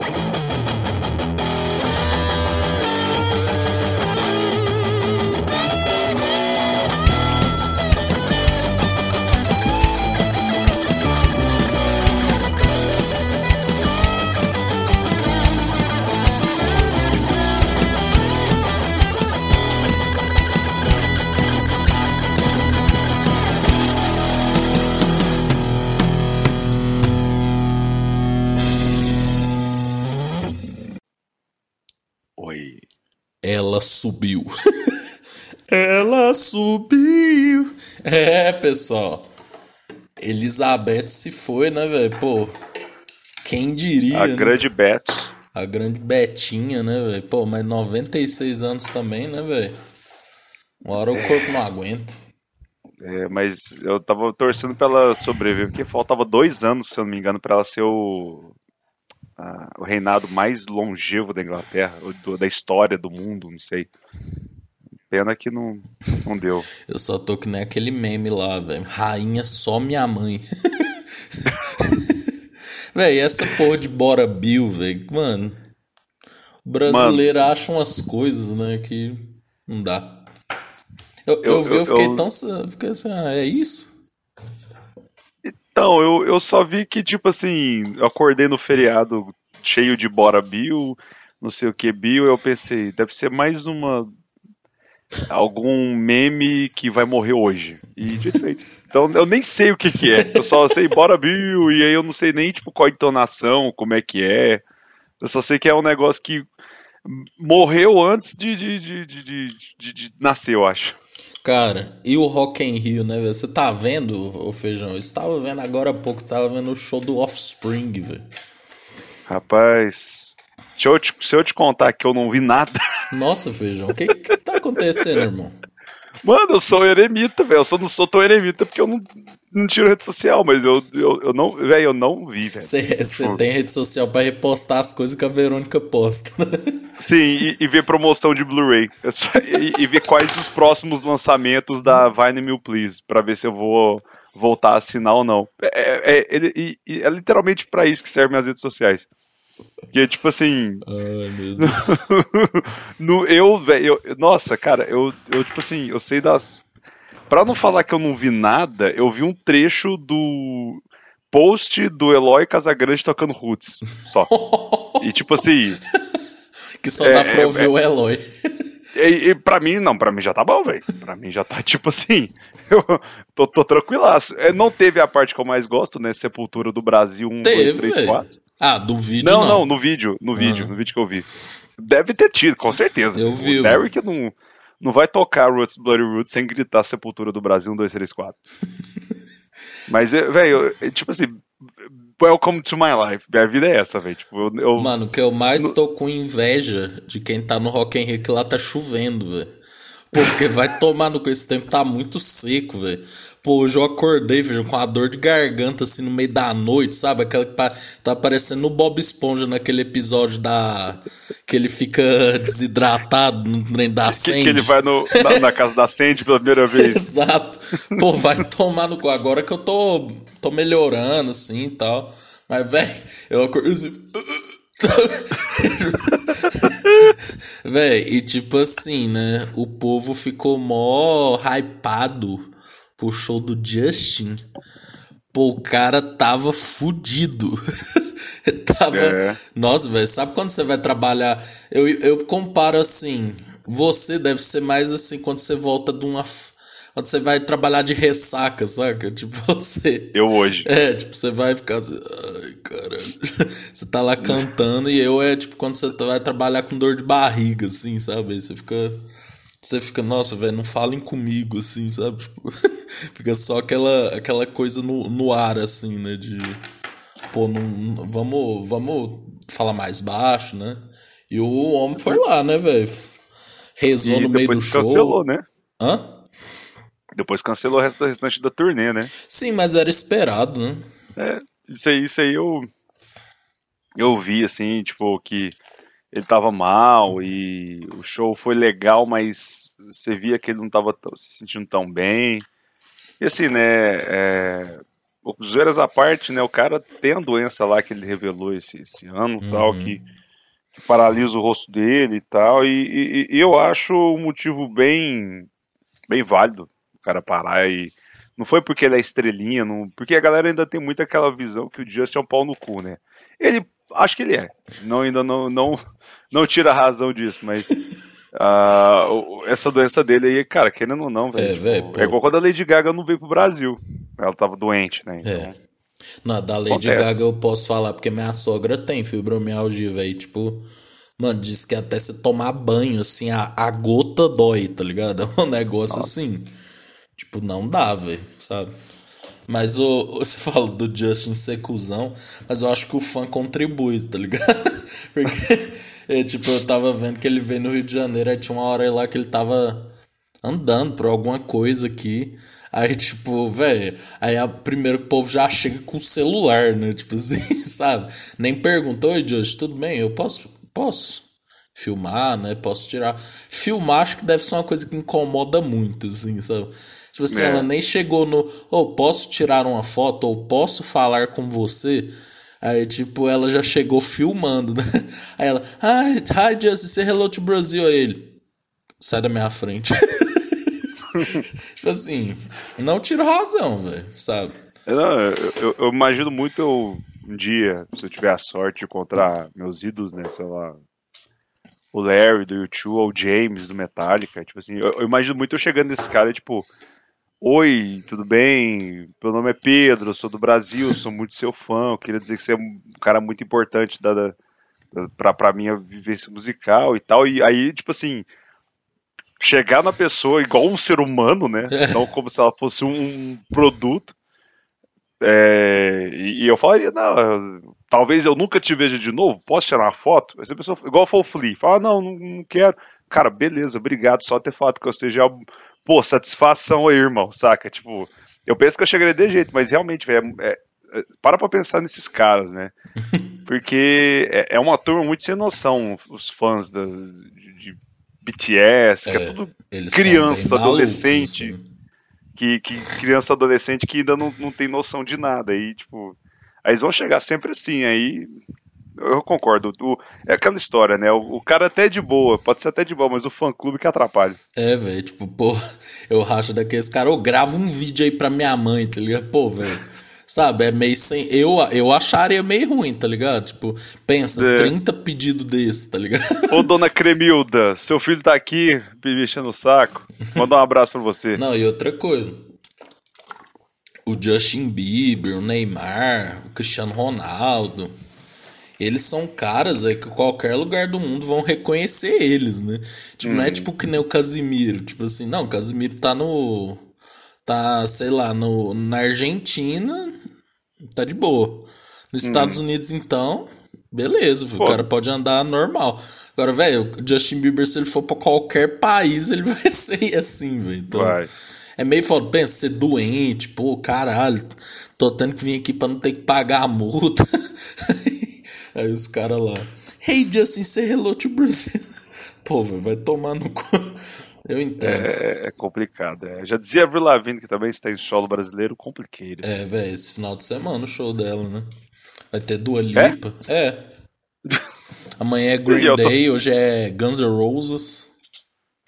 Oi. Ela subiu. Ela subiu. É, pessoal. Elizabeth se foi, né, velho? Pô, quem diria, A né? grande Beto. A grande Betinha, né, velho? Pô, mas 96 anos também, né, velho? Uma hora o corpo não aguenta. É, mas eu tava torcendo pra ela sobreviver, porque faltava dois anos, se eu não me engano, pra ela ser o, a- o reinado mais longevo da Inglaterra, ou do- da história do mundo, não sei. Pena que não, não deu. Eu só tô que nem aquele meme lá, velho. Rainha só minha mãe. Véi, essa porra de Bora Bill, velho. Mano. O brasileiro acha umas coisas, né, que não dá. Eu, eu, Eu- vi, eu eu- fiquei eu- tão. Fiquei assim, ah, é isso? Então, eu, eu só vi que, tipo assim, eu acordei no feriado cheio de Bora Bill, não sei o que Bill, eu pensei, deve ser mais uma. algum meme que vai morrer hoje. E dito e feito. Então eu nem sei o que que é. Eu só sei Bora Bill, e aí eu não sei nem, tipo, qual a entonação, como é que é. Eu só sei que é um negócio que morreu antes de, de, de, de, de, de- de nascer, eu acho. Cara, e o Rock in Rio, né, velho? Você tá vendo, o Feijão? Eu estava vendo agora há pouco, tava vendo o show do Offspring, velho. Rapaz, se eu, te, se eu te contar que eu não vi nada. Nossa, Feijão, o que que tá acontecendo, irmão? Mano, eu sou eremita, velho. Eu só não sou tão eremita porque eu não, não tiro rede social, mas eu, eu, eu não, velho, eu não vi, velho. Você tem rede social pra repostar as coisas que a Verônica posta, né? Sim, e, e ver promoção de Blu-ray. Só- E, e ver quais os próximos lançamentos da Vine Mil Please, pra ver se eu vou voltar a assinar ou não. É, é, e é literalmente pra isso que servem as redes sociais. Que tipo assim, Ai, meu Deus. no, eu, velho, nossa, cara, eu, eu, tipo assim, eu sei das. Pra não falar que eu não vi nada, eu vi um trecho do post do Eloy Casagrande tocando Roots, só. E tipo assim, Que só dá É, pra é, ouvir é. o Eloy. e, e pra mim, não, pra mim já tá bom, velho. Pra mim já tá tipo assim, eu tô, tô tranquilaço. É, não teve a parte que eu mais gosto, né? Sepultura do Brasil 1, 2, Teve, 3, velho. 4. Ah, do vídeo Não, não. não, no vídeo, no vídeo, Ah. no vídeo que eu vi. Deve ter tido, com certeza. Eu vi, O Derek não, não vai tocar Roots Bloody Roots sem gritar Sepultura do Brasil 1, 2, 3, 4. Mas, é, velho, é, tipo assim, welcome to my life. Minha vida é essa, velho. Tipo, eu, Mano, que eu mais tô com inveja de quem tá no Rock in Rio que lá tá chovendo, velho. Porque vai tomar no cu, esse tempo tá muito seco, velho. Pô, hoje eu acordei, velho, com a dor de garganta, assim, no meio da noite, sabe? Aquela que tá parecendo o Bob Esponja naquele episódio da... Que ele fica desidratado no trem da que, Sandy. que ele vai no- na, na casa da Sandy pela primeira vez. Exato. Pô, vai tomar no cu. Agora que eu tô, tô melhorando, assim e tal. Mas, velho, eu acordei assim. Véi, e tipo assim, né? O povo ficou mó hypado pro show do Justin. Pô, o cara tava fudido. tava. É. Nossa, velho, sabe quando você vai trabalhar? Eu, eu comparo assim. Você deve ser mais assim quando você volta de uma. f- Quando você vai trabalhar de ressaca, saca? Tipo, você. Eu hoje. É, tipo, você vai ficar assim, ai, caralho. Você tá lá cantando e eu é tipo quando você vai trabalhar com dor de barriga, assim, sabe? Aí você fica. Você fica, nossa, velho, não falem comigo, assim, sabe? Tipo, fica só aquela, aquela coisa no, no ar, assim, né? De. Pô, não, vamos, vamos falar mais baixo, né? E o homem foi lá, né, velho? Rezou E no meio do show. cancelou, né? Hã? Depois cancelou o resto- restante da turnê, né? Sim, mas era esperado, né? É, isso aí, isso aí eu eu vi assim, tipo, que ele tava mal e o show foi legal, mas você via que ele não tava tão- se sentindo tão bem. E assim, né, é, zoeiras à parte, né? O cara tem a doença lá que ele revelou esse, esse ano Uhum. tal, que, que paralisa o rosto dele e tal. E, e- e eu acho um motivo bem, bem válido o cara parar e. Não foi porque ele é estrelinha, não, porque a galera ainda tem muito aquela visão que o Justin é um pau no cu, né? Ele, acho que ele é. Não, ainda não, não, não tira a razão disso, mas o- essa doença dele aí, cara, querendo ou não, velho. É, tipo, velho, pô. é igual quando a Lady Gaga não veio pro Brasil. Ela tava doente, né? Então, É. Não, da Lady Acontece. Gaga eu posso falar, porque minha sogra tem fibromialgia, velho. Tipo, mano, diz que até se tomar banho, assim, a, a gota dói, tá ligado? É um negócio assim. Tipo, não dá, velho, sabe? Mas o, você fala do Justin ser cuzão, mas eu acho que o fã contribui, tá ligado? Porque, é, tipo, eu tava vendo que ele veio no Rio de Janeiro, aí tinha uma hora lá que ele tava andando por alguma coisa aqui. Aí, tipo, velho, aí a, primeiro o povo já chega com o celular, né? Tipo assim, sabe? Nem perguntou, Josh, tudo bem? Eu posso, posso filmar, né? Posso tirar. Filmar acho que deve ser uma coisa que incomoda muito, assim, sabe? Tipo assim, É. ela nem chegou no, ô, posso tirar uma foto ou posso falar com você? Aí, tipo, ela já chegou filmando, né? Aí ela, hi, hi, Justin, say hello to Brazil. Aí ele, sai da minha frente. tipo assim, não tiro razão, velho, sabe? Eu, eu, eu- eu imagino muito eu, um dia, se eu tiver a sorte de encontrar meus ídolos, né, sei lá, o Larry do YouTube ou o James do Metallica, tipo assim, eu, eu imagino muito eu chegando nesse cara, tipo, oi, tudo bem? Meu nome é Pedro, sou do Brasil, sou muito seu fã, eu queria dizer que você é um cara muito importante da, da- pra, pra minha vivência musical e tal, e aí, tipo assim, chegar na pessoa igual um ser humano, né, não como se ela fosse um produto, é, e, e eu falaria, não, talvez eu nunca te veja de novo, posso tirar uma foto? Aí se a pessoa, igual foi o Flea, fala, não, não, não quero. Cara, beleza, obrigado, só ter falado que eu seja, pô, satisfação aí, irmão, saca? Tipo, eu penso que eu chegaria de jeito, mas realmente, velho, é- é- para pra pensar nesses caras, né? Porque é, é uma turma muito sem noção, os fãs da, de, de BTS, que é, É, tudo criança, malucos, adolescente, assim. Que, que criança adolescente que ainda não, não tem noção de nada. Aí, tipo, aí eles vão chegar sempre assim, aí. Eu concordo. O- é aquela história, né? O, o cara até é de boa, pode ser até de boa, mas o fã clube que atrapalha. É, velho, tipo, pô, eu racho daqueles caras, eu gravo um vídeo aí pra minha mãe, tá ligado? Pô, velho, sabe, é meio sem. Eu, eu acharia meio ruim, tá ligado? Tipo, pensa, É. 30 pedidos desse, tá ligado? Ô, dona Cremilda, seu filho tá aqui me mexendo o saco. Manda um abraço pra você. Não, e outra coisa. O Justin Bieber, o Neymar, o Cristiano Ronaldo. Eles são caras aí que qualquer lugar do mundo vão reconhecer eles, né? Tipo, não é tipo que nem o Casimiro. Tipo assim, não, o Casimiro tá no. Tá, sei lá, no, na Argentina. Tá de boa. Nos Estados Unidos, então. Beleza, o cara pode andar normal. Agora, velho, o Justin Bieber, se ele for pra qualquer país, ele vai ser assim, velho. Então, Vai. é meio foda, pensa, ser doente, pô, caralho, tô tendo que vir aqui pra não ter que pagar a multa. Aí os caras lá, hey Justin, say hello to Brazil. Pô, velho, vai tomar no cu. Eu entendo. É, é complicado. é. Já dizia a Avril Lavigne que também está em solo brasileiro, complicated. É, velho, esse final de semana o show dela, né? Vai ter Dua Lipa. É. Amanhã é Green tô- Day, hoje é Guns N' Roses.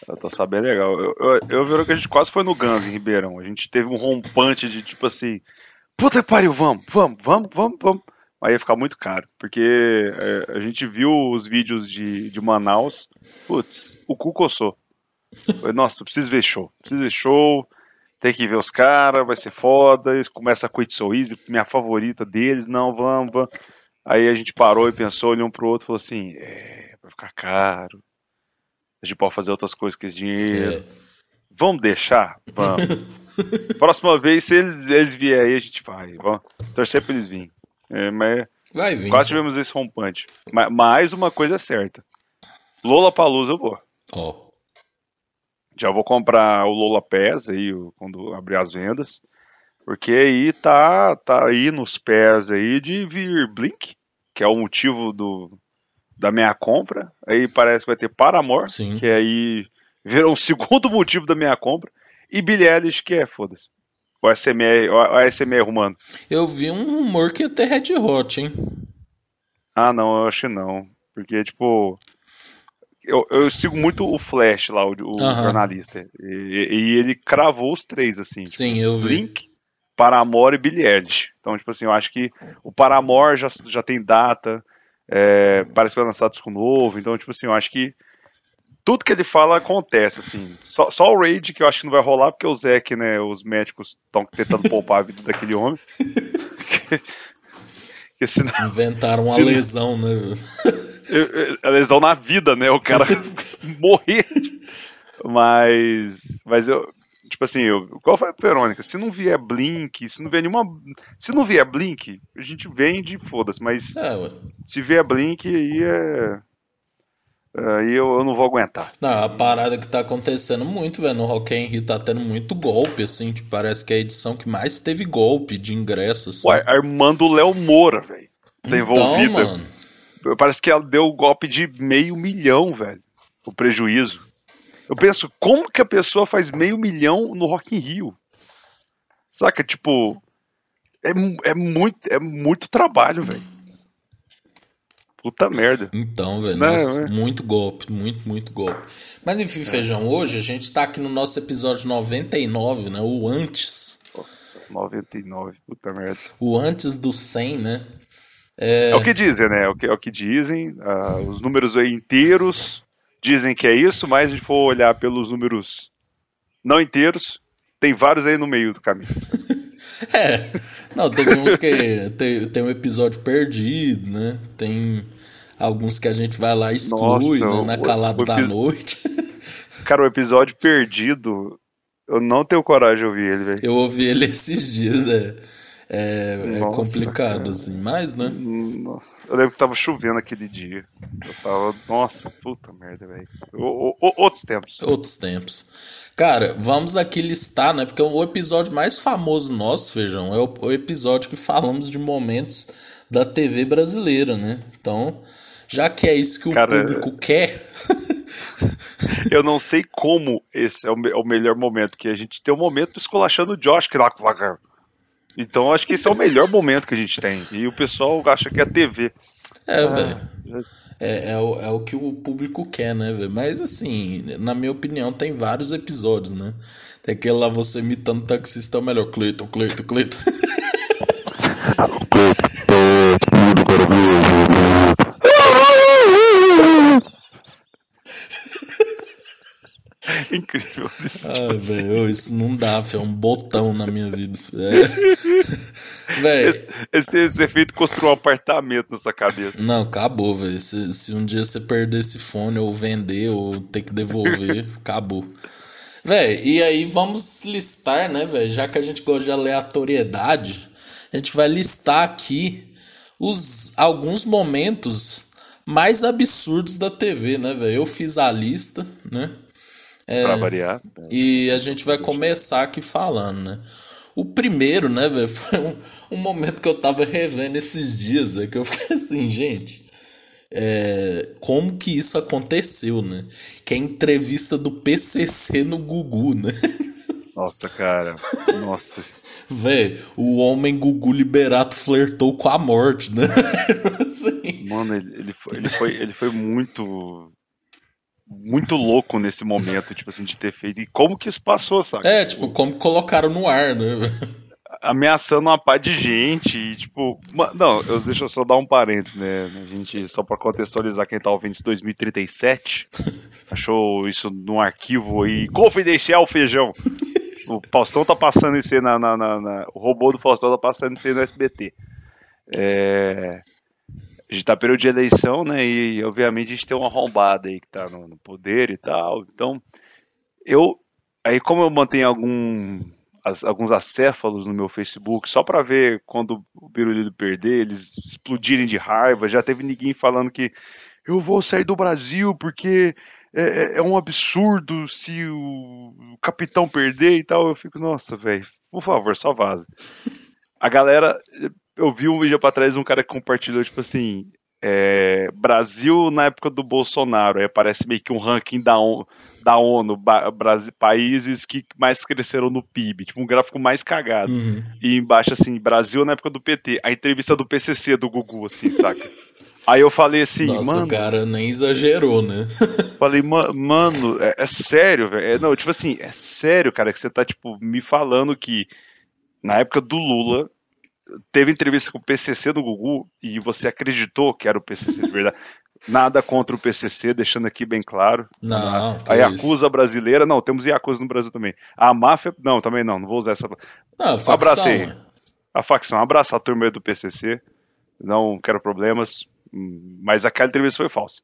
Eu tô sabendo legal. Eu, eu, eu vi que a gente quase foi no Guns em Ribeirão. A gente teve um rompante de tipo assim: puta que pariu, vamos, vamos, vamos, vamos, vamos. Aí ia ficar muito caro, porque é, a gente viu os vídeos de, de Manaus, putz, o cu coçou. Falei, Nossa, preciso ver show, preciso ver show, tem que ver os caras, vai ser foda. Eles começam a Quit So Easy, minha favorita deles, não, vamos, vamos. Aí a gente parou e pensou, olhou um pro outro e falou assim: é, vai ficar caro, a gente pode fazer outras coisas com esse dinheiro. É. Vamos deixar? Vamos. Próxima vez, se eles, eles vierem aí, a gente vai. Vamos torcer pra eles virem. É, mas Vai vir. quase tivemos esse rompante. Ma- Mas uma coisa é certa. Lola Palusa eu vou. Ó, Já vou comprar o Lola Pass aí o- quando abrir as vendas. Porque aí tá, tá aí nos pés aí de vir Blink, que é o motivo do, da minha compra. Aí parece que vai ter Paramore, Sim. que aí virou um segundo motivo da minha compra. E Billie Eilish, que é, foda-se. O ASMR, o ASMR humano. Eu vi um rumor que ia ter Red Hot, hein? Ah, não, eu acho que não. Porque, tipo. Eu, eu sigo muito o Flash lá, o, o jornalista. E, e, ele cravou os três, assim. Sim, eu vi. Blink, Paramore e Billie Eilish. Então, tipo assim, eu acho que o Paramore já, já tem data. É, parece que vai lançar disco novo. Então, tipo assim, eu acho que tudo que ele fala acontece, assim. Só, só o Raid que eu acho que não vai rolar, porque o Zack, né, os médicos estão tentando poupar a vida daquele homem. senão, Inventaram uma senão, lesão, né? a lesão na vida, né? O cara morrer. Mas, mas eu, tipo assim, eu, qual foi a Verônica? Se não vier Blink, se não vier nenhuma. Se não vier Blink, a gente vende, foda-se, mas é, se vier Blink, aí é. Aí eu, eu não vou aguentar. Não, a parada que tá acontecendo muito, velho, no Rock in Rio tá tendo muito golpe, assim, tipo, parece que é a edição que mais teve golpe de ingresso, assim. Ué, a irmã do Léo Moura, velho, tá então, envolvida. Mano. Parece que ela deu o golpe de meio milhão, velho, o prejuízo. Eu penso, como que a pessoa faz meio milhão no Rock in Rio? Saca, tipo, é, é, muito, é muito trabalho, velho. Puta merda. Então, velho, nossa, é. muito golpe, muito, muito golpe. Mas enfim, é. feijão, hoje a gente tá aqui no nosso episódio 99, né? O antes. Nossa, 99, puta merda. O antes do 100, né? É, é o que dizem, né? É o que, é o que dizem. Uh, os números aí inteiros dizem que é isso, mas se a gente for olhar pelos números não inteiros, tem vários aí no meio do caminho. É, não, teve uns que tem, tem um episódio perdido, né? Tem alguns que a gente vai lá e exclui, Nossa, né? Na calada da noite. Cara, o episódio perdido, eu não tenho coragem de ouvir ele, velho. Eu ouvi ele esses dias, é. É, é Nossa, complicado, cara. assim, mas, né? Nossa. Eu lembro que tava chovendo aquele dia. Eu tava, nossa, puta merda, velho. Outros tempos. Outros tempos. Cara, vamos aqui listar, né? Porque o episódio mais famoso nosso, Feijão, é o, o episódio que falamos de momentos da TV brasileira, né? Então, já que é isso que o Cara, público quer. eu não sei como esse é o, é o melhor momento, que a gente tem o um momento escolachando o Josh, que lá, então acho que esse é o melhor momento que a gente tem. E o pessoal acha que é TV. É, ah, velho. É, é, o, é o que o público quer, né, velho? Mas assim, na minha opinião, tem vários episódios, né? Tem aquele lá você imitando taxista é o melhor. Cleiton, Cleiton, Cleiton. Incrível. Ai, velho, isso não dá, é um botão na minha vida. É. Ele tem esse efeito construir um apartamento na sua cabeça. Não, acabou, velho. Se, se um dia você perder esse fone, ou vender, ou ter que devolver, acabou. Velho, e aí vamos listar, né, velho? Já que a gente gosta de aleatoriedade, a gente vai listar aqui os alguns momentos mais absurdos da TV, né, velho? Eu fiz a lista, né? É, pra variar. E a gente vai começar aqui falando, né? O primeiro, né, velho, foi um, um, momento que eu tava revendo esses dias, é que eu fiquei assim, gente, é, como que isso aconteceu, né? Que é a entrevista do PCC no Gugu, né? Nossa, cara, nossa. Véi, o homem Gugu Liberato flertou com a morte, né? assim. Mano, ele, ele, foi, ele, foi, ele foi muito muito louco nesse momento, tipo assim, de ter feito. E como que isso passou, sabe? É, tipo, como colocaram no ar, né? Ameaçando uma pá de gente e, tipo. Não, eu, deixa eu só dar um parênteses, né? A gente, só pra contextualizar quem tá ouvindo de 2037, achou isso num arquivo aí. Confidencial feijão. O Faustão tá passando isso aí na, na, na, na, O robô do Faustão tá passando isso aí no SBT. É a gente tá período de eleição, né? E obviamente a gente tem uma arrombada aí que tá no, no, poder e tal. Então, eu. Aí, como eu mantenho algum, as, alguns acéfalos no meu Facebook, só para ver quando o Biruliro perder, eles explodirem de raiva, já teve ninguém falando que eu vou sair do Brasil porque é, é, é um absurdo se o capitão perder e tal. Eu fico, nossa, velho, por favor, só vaza. A galera eu vi um vídeo pra trás um cara que compartilhou, tipo assim, é, Brasil na época do Bolsonaro, aí aparece meio que um ranking da, ONU, da ONU Brasil, países que mais cresceram no PIB, tipo um gráfico mais cagado. Uhum. E embaixo assim, Brasil na época do PT, a entrevista do PCC do Gugu, assim, saca? Aí eu falei assim, Nossa, mano. o cara nem exagerou, né? falei, mano, é, é sério, velho. É, não, tipo assim, é sério, cara, que você tá, tipo, me falando que na época do Lula, teve entrevista com o PCC do Gugu e você acreditou que era o PCC de verdade. Nada contra o PCC, deixando aqui bem claro. Não, a Yakuza brasileira, não, temos Yakuza no Brasil também. A máfia, não, também não, não vou usar essa. Não, a facção, Abracei. É. A facção, abraça a turma do PCC. Não quero problemas, mas aquela entrevista foi falsa.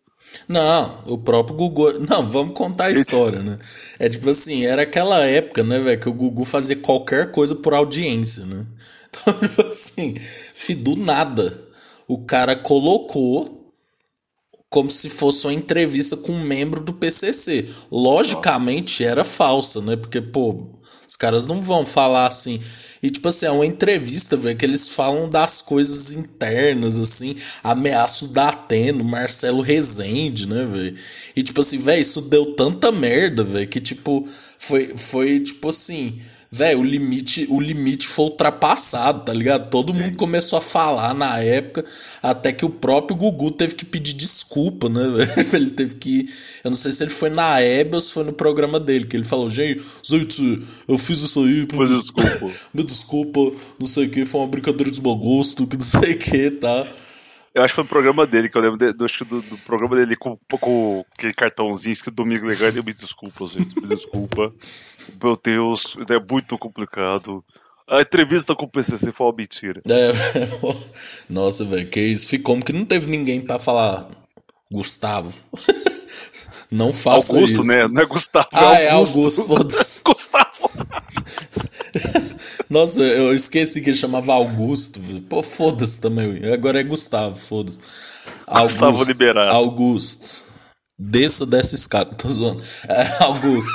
Não, o próprio Gugu. Não, vamos contar a história, né? É tipo assim, era aquela época, né, velho, que o Gugu fazia qualquer coisa por audiência, né? Então, tipo assim, fi, do nada. O cara colocou como se fosse uma entrevista com um membro do PCC. Logicamente era falsa, né? Porque, pô, os caras não vão falar assim. E, tipo assim, é uma entrevista, velho, que eles falam das coisas internas, assim. Ameaço da Ateno, Marcelo Rezende, né, velho? E, tipo assim, velho, isso deu tanta merda, velho, que, tipo, foi, foi, tipo assim velho, o limite, o limite foi ultrapassado, tá ligado? Todo Sim. mundo começou a falar na época, até que o próprio Gugu teve que pedir desculpa, né, velho? Ele teve que. Eu não sei se ele foi na Hebe ou se foi no programa dele, que ele falou, gente, gente eu fiz isso aí. Por... desculpa. Me desculpa, não sei o que, foi uma brincadeira de mau gosto, que não sei o que, tá? Eu acho que foi no programa dele, que eu lembro de, do, do, do, programa dele com, com aquele cartãozinho escrito Domingo Legal. Ele me desculpa, gente, me desculpa. Meu Deus, é muito complicado. A entrevista com o PCC foi uma mentira. É, nossa, velho, que isso. Ficou como que não teve ninguém pra falar Gustavo. Não faça Augusto, isso. né? Não é Gustavo. Ah, é Augusto, é Augusto foda-se. Gustavo. Nossa, eu esqueci que ele chamava Augusto. Pô, foda-se também. Agora é Gustavo, foda-se. Gustavo liberado. Augusto. Desça dessa escada. Tô zoando. É, Augusto.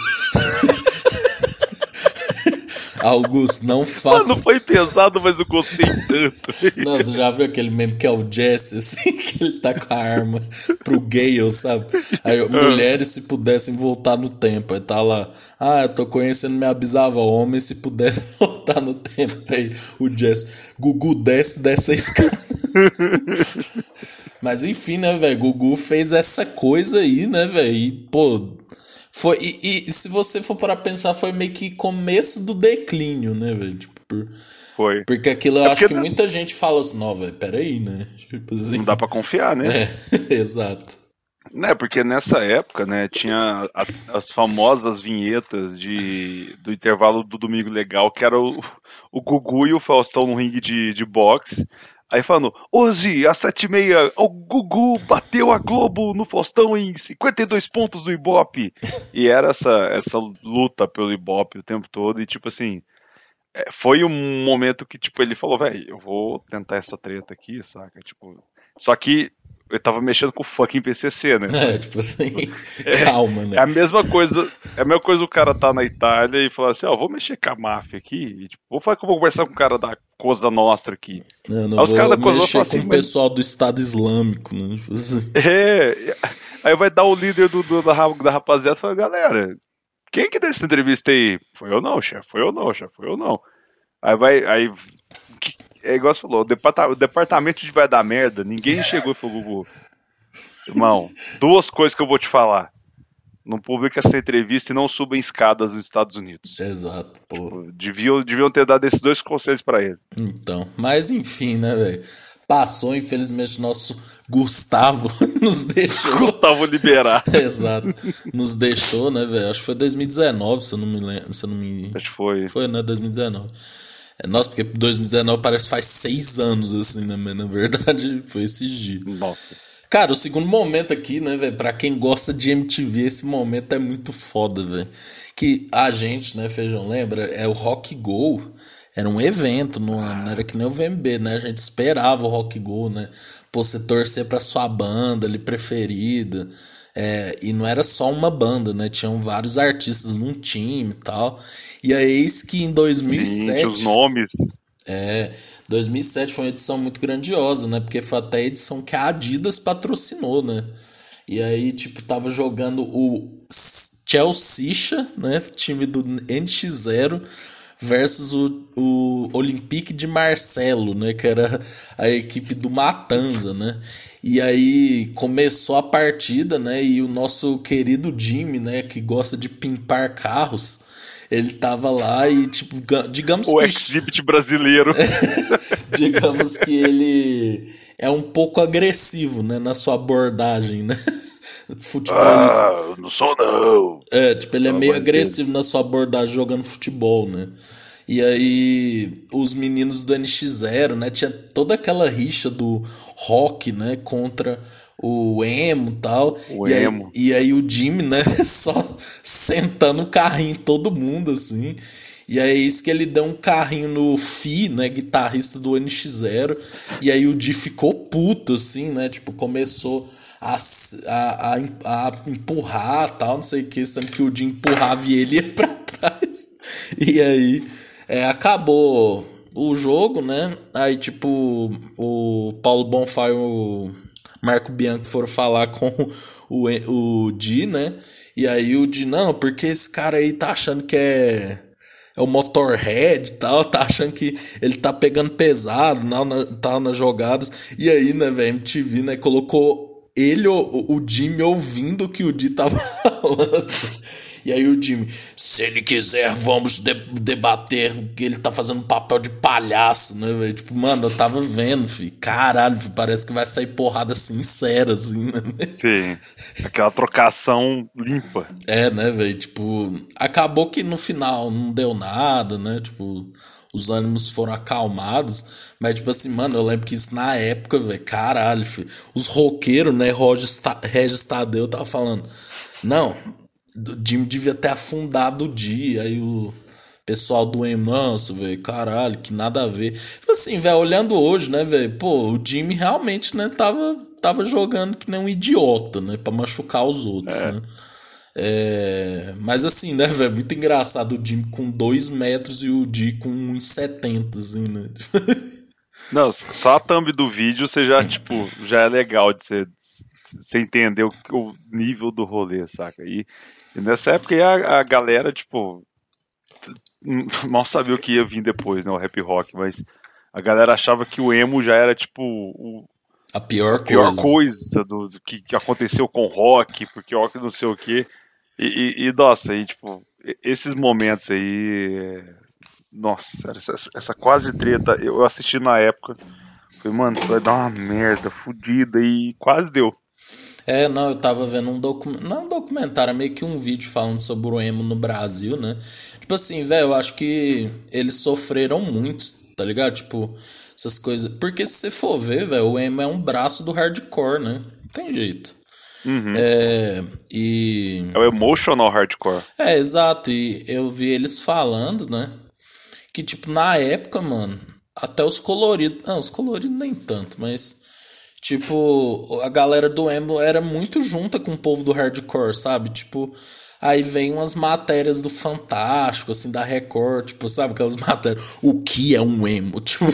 Augusto, não faça. Mano, foi pesado, mas eu gostei tanto. Nossa, já viu aquele meme que é o Jesse, assim, que ele tá com a arma pro Gale, sabe? Aí, ah. mulheres se pudessem voltar no tempo. Aí tá lá, ah, eu tô conhecendo minha bisavó, homens se pudessem voltar no tempo. Aí o Jesse, Gugu desce dessa escada. Mas enfim, né, velho? Gugu fez essa coisa aí, né, velho? E, pô, foi, e, e, se você for para pensar, foi meio que começo do declínio, né, velho? Tipo, por, foi. Porque aquilo eu é acho que muita gente fala assim, não, velho, peraí, né? Tipo assim, não dá pra confiar, né? É, exato. Né, porque nessa época, né, tinha a, as famosas vinhetas de, do intervalo do Domingo Legal, que era o, o Gugu e o Faustão no ringue de, de boxe. Aí falando, hoje, às sete e meia, o Gugu bateu a Globo no Faustão em 52 pontos do Ibope. E era essa, essa luta pelo Ibope o tempo todo, e tipo assim, é, foi um momento que, tipo, ele falou, velho, eu vou tentar essa treta aqui, saca? Tipo, só que eu tava mexendo com o fucking PCC, né? É, tipo assim, é, calma, né? É a mesma coisa, é a mesma coisa o cara tá na Itália e falar assim, ó, oh, vou mexer com a máfia aqui, e, tipo, vou falar vou conversar com o cara da Cosa Nostra aqui. Não, não aí os caras da Cosa Nostra assim, com o pessoal do Estado Islâmico, né? Tipo assim. É, aí vai dar o líder do, do da, da rapaziada e fala, galera, quem que deu essa entrevista aí? Foi eu não, chefe, foi eu não, chefe, foi eu não. Aí vai, aí é igual você falou, o, departamento, o departamento de vai dar merda, ninguém chegou e falou, Gugu, irmão, duas coisas que eu vou te falar. Não publica essa entrevista e não suba em escadas nos Estados Unidos. Exato, pô. Tipo, deviam, deviam ter dado esses dois conselhos para ele. Então, mas enfim, né, velho? Passou, infelizmente, nosso Gustavo nos deixou. Gustavo liberar. Exato. Nos deixou, né, velho? Acho que foi 2019, se eu não me lembro. Se eu não me... Acho que foi. Foi, né? 2019. É, nossa, porque 2019 parece que faz seis anos, assim, né? Mas na verdade foi esses dias. Nossa. Cara, o segundo momento aqui, né, velho? Pra quem gosta de MTV, esse momento é muito foda, velho. Que a gente, né, Feijão, lembra? É o Rock Go. Era um evento, não, não era que nem o VMB, né? A gente esperava o Rock Go, né? Pô, você torcer pra sua banda ali preferida. É, e não era só uma banda, né? Tinham vários artistas num time e tal. E é eis que em 2007. Sim, os nomes. É, 2007 foi uma edição muito grandiosa, né? Porque foi até a edição que a Adidas patrocinou, né? E aí, tipo, tava jogando o Chelsea, né? Time do NX0 versus o, o Olympique de Marcelo, né? Que era a equipe do Matanza, né? E aí começou a partida, né? E o nosso querido Jimmy, né? Que gosta de pimpar carros, ele tava lá e, tipo, digamos o que. O brasileiro. digamos que ele é um pouco agressivo, né? Na sua abordagem, né? futebol. Ah, não sou não. É, tipo, ele é meio agressivo na sua abordagem jogando futebol, né? E aí os meninos do NX0, né, tinha toda aquela rixa do rock, né, contra o emo e tal. O e emo. Aí, e aí o Jimmy, né, só sentando o carrinho em todo mundo assim. E é isso que ele deu um carrinho no Fi, né, guitarrista do NX0, e aí o Di ficou puto assim, né, tipo, começou a, a, a, a empurrar tal, não sei o que, sendo que o Jim empurrava e ele ia pra trás. E aí é, acabou o jogo, né? Aí, tipo, o Paulo Bonfá e o Marco Bianco foram falar com o, o Di, né? E aí o Di, não, porque esse cara aí tá achando que é é o Motorhead e tal, tá achando que ele tá pegando pesado, não, na, tal, nas jogadas. E aí, né, velho, MTV, né, colocou ele, o, o Jimmy, ouvindo o que o Di tava falando. E aí o Jimmy, se ele quiser, vamos de debater que ele tá fazendo papel de palhaço, né, velho? Tipo, mano, eu tava vendo, filho. Caralho, filho, parece que vai sair porrada sincera, assim, né? Sim. Aquela trocação limpa. É, né, velho? Tipo, acabou que no final não deu nada, né? Tipo, os ânimos foram acalmados. Mas, tipo assim, mano, eu lembro que isso na época, velho, caralho, filho. Os roqueiros, né, Regis Tadeu tava falando. Não, o Jimmy devia ter afundado o dia. Aí o pessoal do Emanso, velho, caralho, que nada a ver. Tipo assim, velho, olhando hoje, né, velho, pô, o Jimmy realmente, né, tava, tava jogando que nem um idiota, né, pra machucar os outros, é. né. É, mas assim, né, velho? Muito engraçado o Jimmy com 2 metros e o Di com 1,70, assim, né? Não, só a thumb do vídeo você já, tipo, já é legal de você, você entender o, o nível do rolê, saca? E, e nessa época a, a galera, tipo, mal sabia o que ia vir depois, né? O rap rock, mas a galera achava que o emo já era, tipo, o, a pior, a pior coisa, coisa do, do que, que, aconteceu com o rock, porque o rock não sei o que. E, e, e, nossa, aí, tipo, esses momentos aí. Nossa, essa, essa quase treta, eu assisti na época. Falei, mano, isso vai dar uma merda fodida e quase deu. É, não, eu tava vendo um documentário, não um documentário, é meio que um vídeo falando sobre o emo no Brasil, né? Tipo assim, velho, eu acho que eles sofreram muito, tá ligado? Tipo, essas coisas. Porque se você for ver, velho, o emo é um braço do hardcore, né? Não tem jeito. Uhum. É, e... é o emotional hardcore. É, exato. E eu vi eles falando, né? Que, tipo, na época, mano, até os coloridos. Não, os coloridos nem tanto, mas. Tipo, a galera do emo era muito junta com o povo do hardcore, sabe? Tipo, Aí vem umas matérias do Fantástico, assim, da Record, tipo, sabe? Aquelas matérias. O que é um emo? Tipo,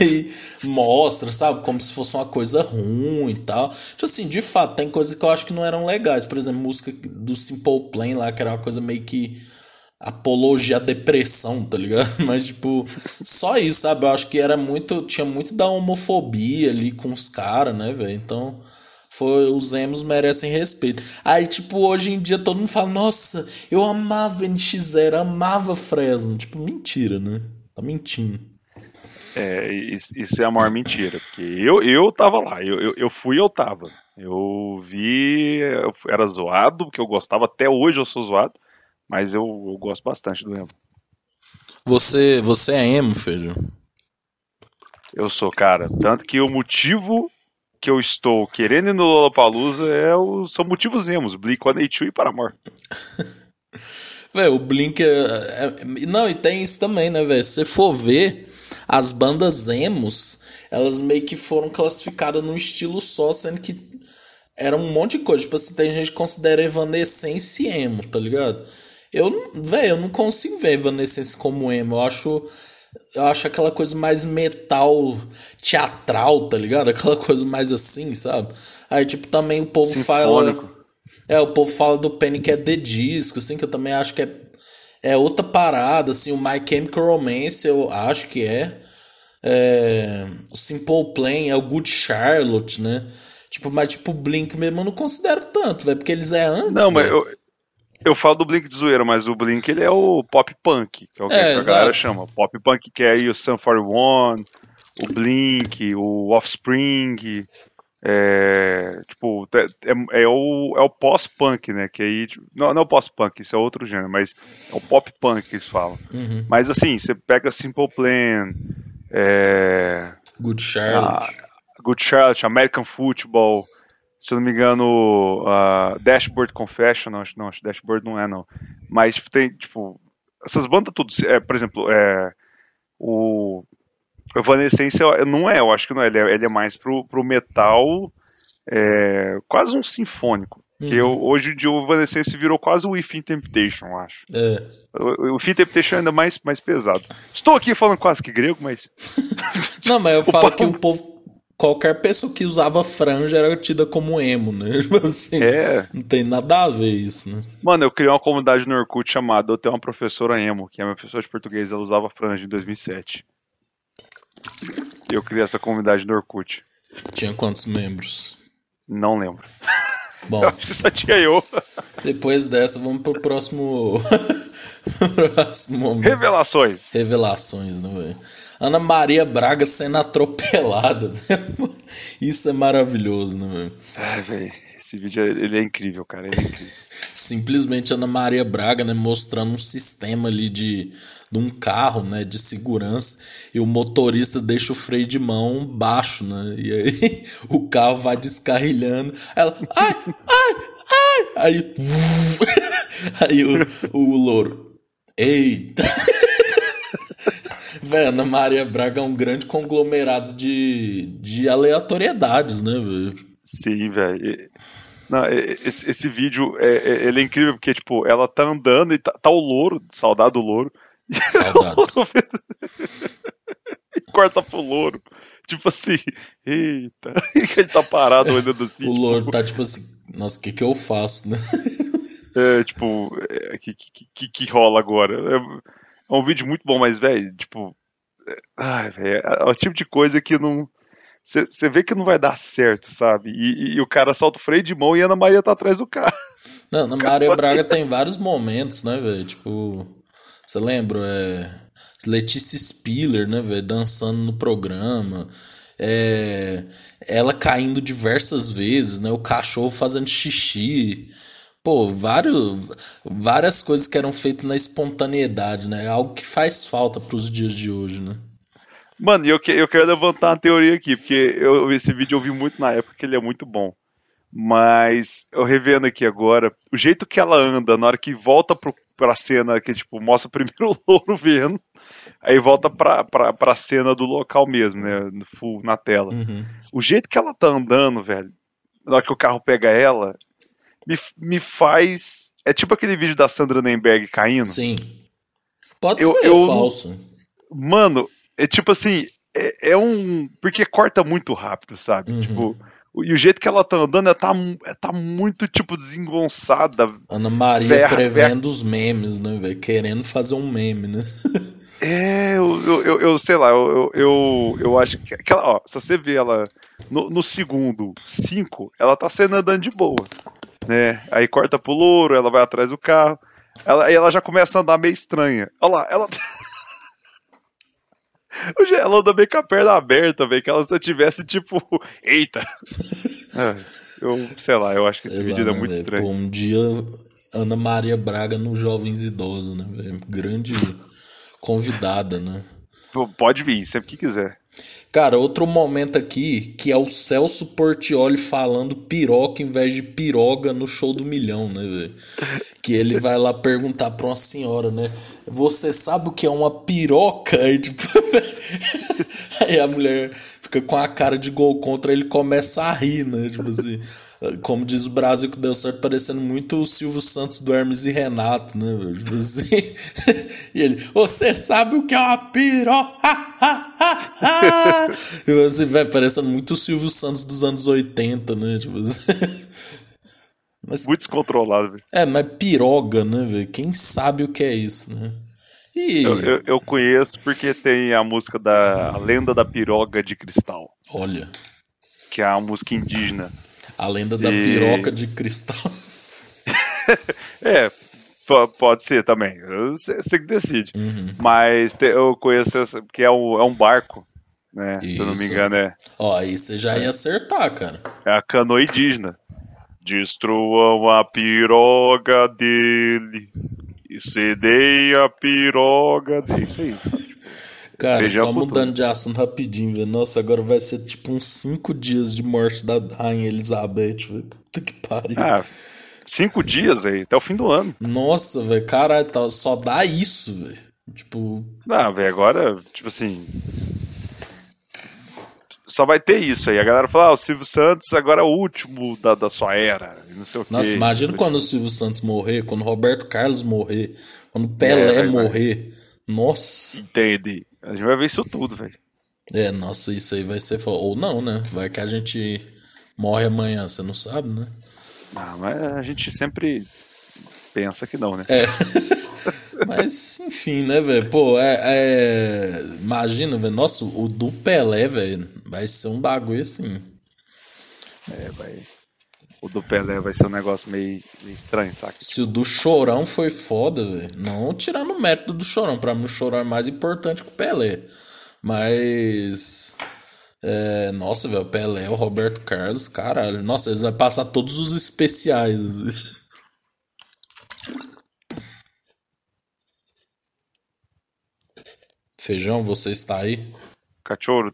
aí mostra, sabe? Como se fosse uma coisa ruim e tal. Tipo assim, de fato, tem coisas que eu acho que não eram legais. Por exemplo, música do Simple Plan lá, que era uma coisa meio que apologia à depressão, tá ligado? Mas, tipo, só isso, sabe? Eu acho que era muito. Tinha muito da homofobia ali com os caras, né, velho? Então. Foi, os emos merecem respeito. Aí, tipo, hoje em dia todo mundo fala: Nossa, eu amava NX0, amava Fresno. Tipo, mentira, né? Tá mentindo. É, isso é a maior mentira. Porque eu, eu tava lá, eu, eu, eu fui eu tava. Eu vi, eu era zoado, porque eu gostava, até hoje eu sou zoado, mas eu, eu gosto bastante do emo. Você, você é emo, Feijão? Eu sou, cara. Tanto que o motivo que eu estou querendo ir no Lollapalooza é o, são motivos emos, Blink-182 e Paramore. velho, o Blink é, é, Não, e tem isso também, né, velho? Se você for ver, as bandas emos, elas meio que foram classificadas num estilo só, sendo que era um monte de coisa. Tipo assim, tem gente que considera Evanescence emo, tá ligado? Eu, velho, eu não consigo ver Evanescence como emo. Eu acho Eu acho aquela coisa mais metal teatral, tá ligado? Aquela coisa mais assim, sabe? Aí, tipo, também o povo Sinfônico. fala. É, o povo fala do Penny que é The Disco, assim, que eu também acho que é, é outra parada, assim. O My Chemical Romance eu acho que é. é o Simple Plan é o Good Charlotte, né? Tipo, mas tipo, o Blink mesmo eu não considero tanto, velho, porque eles é antes. Não, mas velho. eu, eu falo do Blink de zoeira, mas o Blink ele é o pop punk, que é o que É, a exato. galera chama. Pop punk que é aí o Sun 41, o Blink, o Offspring, é, tipo, é, é o, é o pós-punk, né? Que aí, tipo, não, não é o pós-punk, isso é outro gênero, mas é o pop punk que eles falam. Uhum. Mas assim, você pega Simple Plan, é, Good Charlotte. Ah, Good Charlotte, American Football, se eu não me engano, uh, Dashboard Confession, não, não, Dashboard não é, não. Mas tipo, tem, tipo, essas bandas tudo, é, por exemplo, é, o Evanescence não é, eu acho que não é, ele é, ele é mais pro, pro metal, é, quase um sinfônico. Que eu, hoje em dia o Evanescence virou quase o Within Temptation, eu acho. É. O, o Within Temptation é ainda mais, mais pesado. Estou aqui falando quase que grego, mas Não, mas eu falo que o povo. Qualquer pessoa que usava franja era tida como emo, né? Tipo assim. é. Não tem nada a ver isso, né? Mano, eu criei uma comunidade no Orkut chamada Eu tenho uma professora emo, que é minha professora de português, ela usava franja em 2007. E eu criei essa comunidade no Orkut. Tinha quantos membros? Não lembro. Bom, Eu acho que só tinha eu. depois dessa, vamos pro próximo. próximo momento. Revelações. Revelações, né, velho? Ana Maria Braga sendo atropelada. velho. Isso é maravilhoso, né, velho? Ai, velho. Esse vídeo ele é incrível, cara. É incrível. Simplesmente Ana Maria Braga, né, mostrando um sistema ali de, de um carro, né, de segurança, e o motorista deixa o freio de mão baixo, né? E aí o carro vai descarrilhando. Ela, ai, ai, ai! Aí, aí o, o louro, eita! Velho, Ana Maria Braga é um grande conglomerado de, de aleatoriedades, né, velho? Sim, velho. Não, esse, esse vídeo é, é- ele é incrível porque, tipo, ela tá andando e tá, tá o louro, saudade do louro. Saudades. e corta pro louro. Tipo assim, eita. Ele tá parado olhando assim. O tipo, louro tá tipo assim, nossa, o que que eu faço, né? É, tipo, é, que, que, que, que rola agora? É, é um vídeo muito bom, mas, velho, tipo. é, ai, velho, é, é o tipo de coisa que não. Você vê que não vai dar certo, sabe? E, e- e o cara solta o freio de mão e a Ana Maria tá atrás do carro. Não, na Maria Braga tem vários momentos, né, velho? Tipo, você lembra? É, Letícia Spiller, né, velho? Dançando no programa. É, ela caindo diversas vezes, né? O cachorro fazendo xixi. Pô, vários, várias coisas que eram feitas na espontaneidade, né? Algo que faz falta pros dias de hoje, né? Mano, e eu, que- eu quero levantar uma teoria aqui, porque eu, esse vídeo eu vi muito na época, que ele é muito bom. Mas eu revendo aqui agora, o jeito que ela anda, na hora que volta pro, pra cena, que tipo, mostra primeiro o louro vendo, aí volta pra, pra, pra cena do local mesmo, né? No full, na tela. Uhum. O jeito que ela tá andando, velho, na hora que o carro pega ela, me, me faz. É tipo aquele vídeo da Sandra Nemberg caindo. Sim. Pode Eu- ser eu- falso. Mano, é tipo assim, é, é um. Porque corta muito rápido, sabe? Uhum. Tipo, e o jeito que ela tá andando, ela tá, mu- ela tá muito, tipo, desengonçada. Ana Maria Verra, prevendo os memes, né, velho? Querendo fazer um meme, né? É, eu, eu, eu, eu sei lá, eu, eu, eu acho que. Aquela, ó, se você vê ela no, no segundo 5, ela tá sendo andando de boa. Né? Aí corta pro louro, ela vai atrás do carro. Ela, aí ela já começa a andar meio estranha. Olha lá, ela. Ela anda meio com a perna aberta, velho. Que ela se tivesse tipo. Eita! É, eu sei lá, eu acho que esse Sei vídeo lá, é né, muito velho? estranho. Pô, um dia Ana Maria Braga no Jovens Idosos, né, velho? Grande convidada, né? Pode vir, sempre que quiser. Cara, outro momento aqui que é o Celso Portioli falando piroca em vez de piroga no show do milhão, né, velho? Que ele vai lá perguntar pra uma senhora, né? Você sabe o que é uma piroca? Aí, tipo, aí a mulher fica com a cara de gol contra, ele começa a rir, né? Tipo assim, como diz o Brasil que deu certo, parecendo muito o Silvio Santos do Hermes e Renato, né? Velho? Tipo assim. e ele, você sabe o que é uma piroca? E você vai parecendo muito o Silvio Santos dos anos 80, né? Tipo assim. Mas, muito descontrolado, velho. É, mas piroga, né, velho? Quem sabe o que é isso, né? E... Eu, eu, eu, conheço porque tem a música da a Lenda da Piroga de Cristal. Olha. Que é a música indígena. A Lenda da e... Piroca de Cristal. é, pode ser também. Você que decide. Uhum. Mas eu conheço essa, que é, o, é um barco. Né? Se eu não me engano, é. Ó, aí você já ia acertar, cara. É a canoa indígena. Destruam a piroga dele e cedei a piroga dele. Isso aí. Cara, só mudando de assunto rapidinho, velho. Nossa, agora vai ser tipo uns 5 dias de morte da Rainha Elizabeth, velho. Puta que pariu. Ah, cinco dias aí, até o fim do ano. Nossa, velho, cara, tá, só dá isso, velho. Tipo. Não, velho, agora, tipo assim só vai ter isso aí. A galera fala, ah, o Silvio Santos agora é o último da, da sua era. Não sei o Nossa, imagina quando o Silvio Santos morrer, quando o Roberto Carlos morrer, quando o Pelé é, morrer. Nossa. Entendi. A gente vai ver isso tudo, velho. É, nossa, isso aí vai ser. Ou não, né? Vai que a gente morre amanhã, você não sabe, né? Ah, mas a gente sempre pensa que não, né? É. Mas, enfim, né, velho? Pô, é, é... Imagina, velho. Nossa, o do Pelé, velho, vai ser um bagulho assim. É, vai. O do Pelé vai ser um negócio meio, meio estranho, saca? Se o do Chorão foi foda, velho. Não tirando o mérito do Chorão. Pra mim, o Chorão é mais importante que o Pelé. Mas. É, nossa, velho, Pelé, o Roberto Carlos, caralho. Nossa, eles vão passar todos os especiais. Assim. Feijão, você está aí? Cachorro,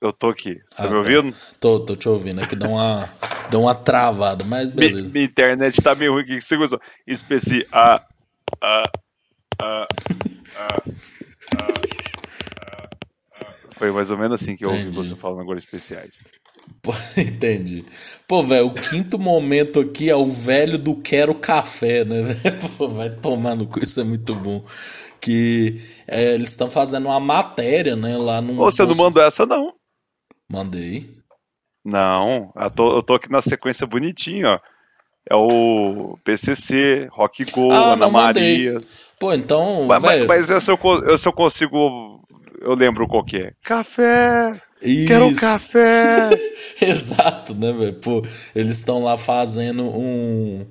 eu tô aqui. Você tá ah, me ouvindo? Tô, tô te ouvindo. É que deu uma, deu uma travada, mas beleza. Minha, internet tá meio ruim. O que você gostou? Especi... Ah, ah, ah, ah, ah, Foi mais ou menos assim que eu ouvi você falando agora especiais. Entendi. Pô, velho, o quinto momento aqui é o velho do quero café, né? Pô, vai tomar no cu, isso é muito bom. Que é, eles estão fazendo uma matéria, né, lá no. Ô, você não mandou essa, não? Mandei. Não, eu tô, eu tô aqui na sequência bonitinho, ó. É o PCC, Rock Go, ah, Ana Maria. Pô, então. Mas, mas, mas essa eu, essa eu consigo eu lembro qual que é. Café! Isso. Quero café! Exato, né, velho? Pô, eles estão lá fazendo um.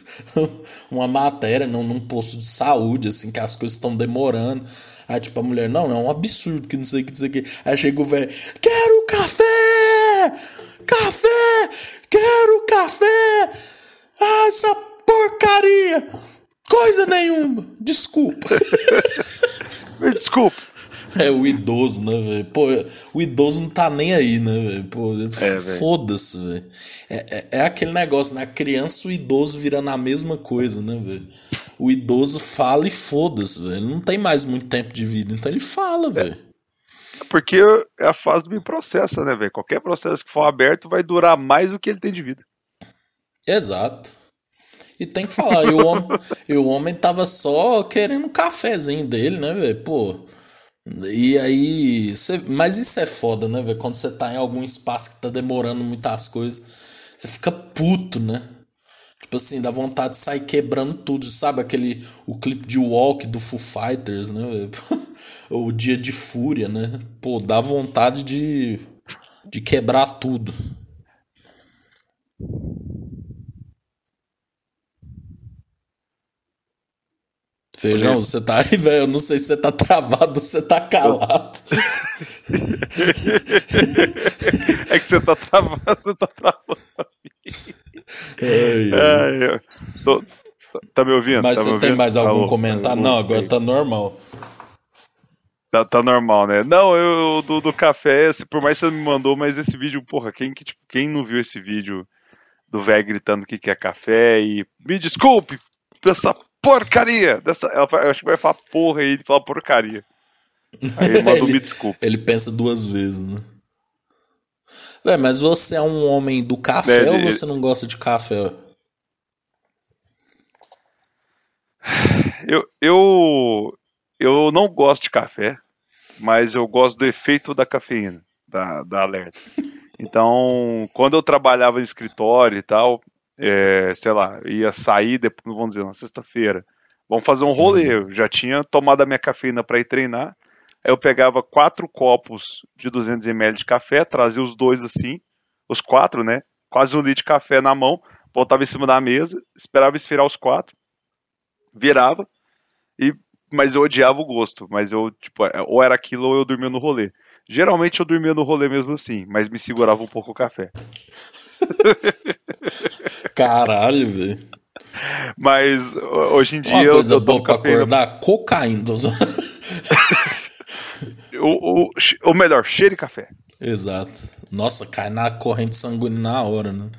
uma matéria num, num posto de saúde, assim, que as coisas estão demorando. Aí, tipo, a mulher, não, é um absurdo, que não sei o que, não sei o que. Aí chega o velho, quero café! Café! Quero café! Ah, essa porcaria! Coisa nenhuma! Desculpa! Desculpa! É o idoso, né, velho? Pô, o idoso não tá nem aí, né, velho? Pô, é, foda-se, velho. É, é, é, aquele negócio, né? A criança e o idoso virando a mesma coisa, né, velho? O idoso fala e foda-se, velho. Ele não tem mais muito tempo de vida, então ele fala, velho. É porque é a fase do processo, né, velho? Qualquer processo que for aberto vai durar mais do que ele tem de vida. Exato. E tem que falar, e o homem, e o homem tava só querendo um cafezinho dele, né, velho? Pô, e aí, cê, mas isso é foda, né, velho? Quando você tá em algum espaço que tá demorando muitas coisas, você fica puto, né? Tipo assim, dá vontade de sair quebrando tudo, sabe? Aquele, o clipe de Walk do Foo Fighters, né? o Dia de Fúria, né? Pô, dá vontade de, de quebrar tudo. Feijão, você tá aí, velho? Eu não sei se você tá travado ou você tá calado. é que você tá travado, você tá travado. É, é. Tô, tá me ouvindo? Mas tá você tem mais algum Alô, comentário? Não, agora tá normal. Tá, tá normal, né? Não, eu do, do café, por mais que você me mandou, mas esse vídeo, porra, quem, que, tipo, quem não viu esse vídeo do velho gritando que quer café e me desculpe dessa porcaria, dessa, eu acho que vai falar porra aí, ele fala porcaria. Aí ele manda me desculpe. Ele pensa duas vezes, né? Véi, mas você é um homem do café é, ou você não gosta de café? Eu, eu, eu não gosto de café, mas eu gosto do efeito da cafeína, da, da alerta. Então, quando eu trabalhava em escritório e tal, é, sei lá, ia sair, depois, vamos dizer, na sexta-feira, vamos fazer um rolê. Eu já tinha tomado a minha cafeína para ir treinar. Aí eu pegava quatro copos de 200 ml de café, trazia os dois assim, os quatro, né? Quase um litro de café na mão, botava em cima da mesa, esperava esfriar os quatro, virava e mas eu odiava o gosto, mas eu, tipo, é, ou era aquilo ou eu dormia no rolê. Geralmente eu dormia no rolê mesmo assim, mas me segurava um pouco o café. Caralho, velho. Mas hoje em dia Uma coisa eu, eu boa pra acordar, cocaína. o, o, o melhor, cheiro e café. Exato. Nossa, cai na corrente sanguínea na hora, né?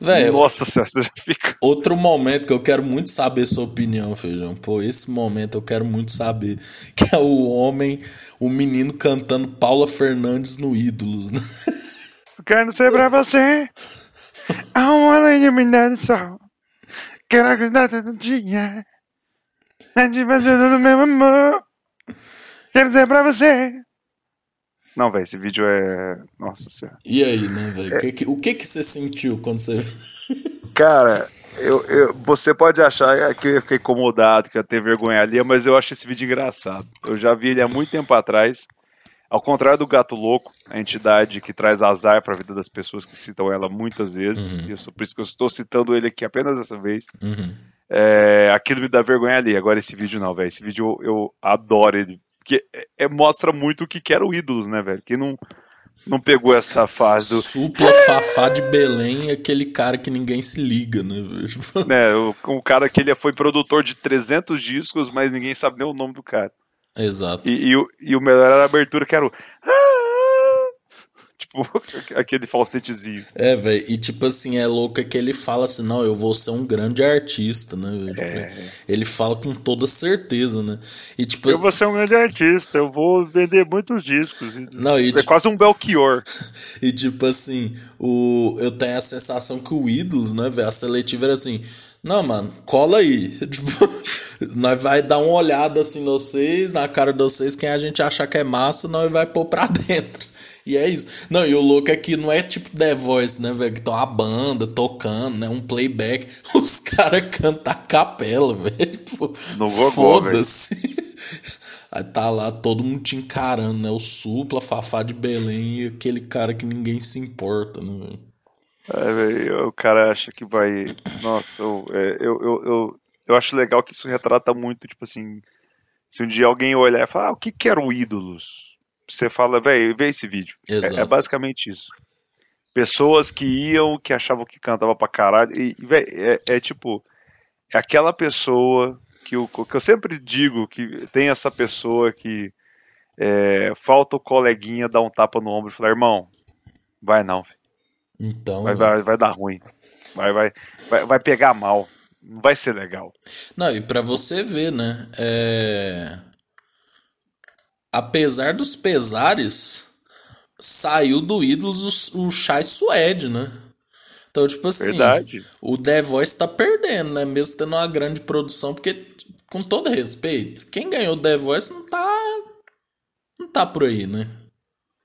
Véio, Nossa senhora, você já fica. Outro momento que eu quero muito saber sua opinião, Feijão. Pô, esse momento eu quero muito saber. Que é o homem, o menino cantando Paula Fernandes no Ídolos, né? Quero ser pra você. A uma iluminada do sol. Quero acordar todo dia. A gente fazendo no meu amor. Quero ser pra você. Não, velho, esse vídeo é. Nossa senhora. E aí, né, velho? É... O que que você sentiu quando você. Cara, eu, eu, você pode achar que eu fiquei incomodado, que eu tenho vergonha ali, mas eu acho esse vídeo engraçado. Eu já vi ele há muito tempo atrás. Ao contrário do Gato Louco, a entidade que traz azar para a vida das pessoas que citam ela muitas vezes, uhum. isso, por isso que eu estou citando ele aqui apenas dessa vez. Uhum. É, aquilo me dá vergonha ali. Agora esse vídeo não, velho. Esse vídeo eu, eu adoro ele porque é, é, mostra muito o que, que era o Ídolos, né, velho? Quem não, não pegou essa fase do. Supla Fafá de Belém, aquele cara que ninguém se liga, né, velho? É, o, o cara que ele foi produtor de 300 discos, mas ninguém sabe nem o nome do cara. Exato. E, e, e o melhor era a abertura que era o. Tipo, aquele falsetezinho. É, velho. E tipo assim, é louco é que ele fala assim, não, eu vou ser um grande artista, né? Tipo, é. Ele fala com toda certeza, né? E tipo. Eu vou ser um grande artista, eu vou vender muitos discos. Não, e, é tipo... quase um Belchior. e tipo assim, o, eu tenho a sensação que o Idols, né, velho? A seletiva era assim. Não, mano, cola aí. Tipo, nós vai dar uma olhada assim vocês, na cara de vocês, quem a gente achar que é massa, nós vai pôr pra dentro. E é isso. Não, e o louco é que não é tipo The Voice, né, velho? Que estão a banda tocando, né? Um playback. Os caras cantam a capela, velho. Não vou Foda-se. Aí tá lá todo mundo te encarando, né? O Supla, Fafá de Belém e aquele cara que ninguém se importa, né, velho? É, véio, o cara acha que vai. Nossa, eu, é, eu, eu, eu, eu acho legal que isso retrata muito, tipo assim. Se um dia alguém olhar e falar, ah, o que que era o Ídolos? Você fala, velho, vê esse vídeo. É, é, basicamente isso. Pessoas que iam, que achavam que cantava pra caralho. E, véio, é, é, tipo, é aquela pessoa que, eu, que eu sempre digo que tem essa pessoa que é, falta o coleguinha dar um tapa no ombro e falar, irmão, vai não. Então. Vai, vai, vai dar ruim. Vai, vai, vai, vai pegar mal. Não vai ser legal. Não, e para você ver, né? É apesar dos pesares, saiu do Ídolos o, o Chai Suede, né? Então, tipo assim, Verdade. o The Voice tá perdendo, né? Mesmo tendo uma grande produção, porque, com todo respeito, quem ganhou o The Voice não tá. Não tá por aí, né?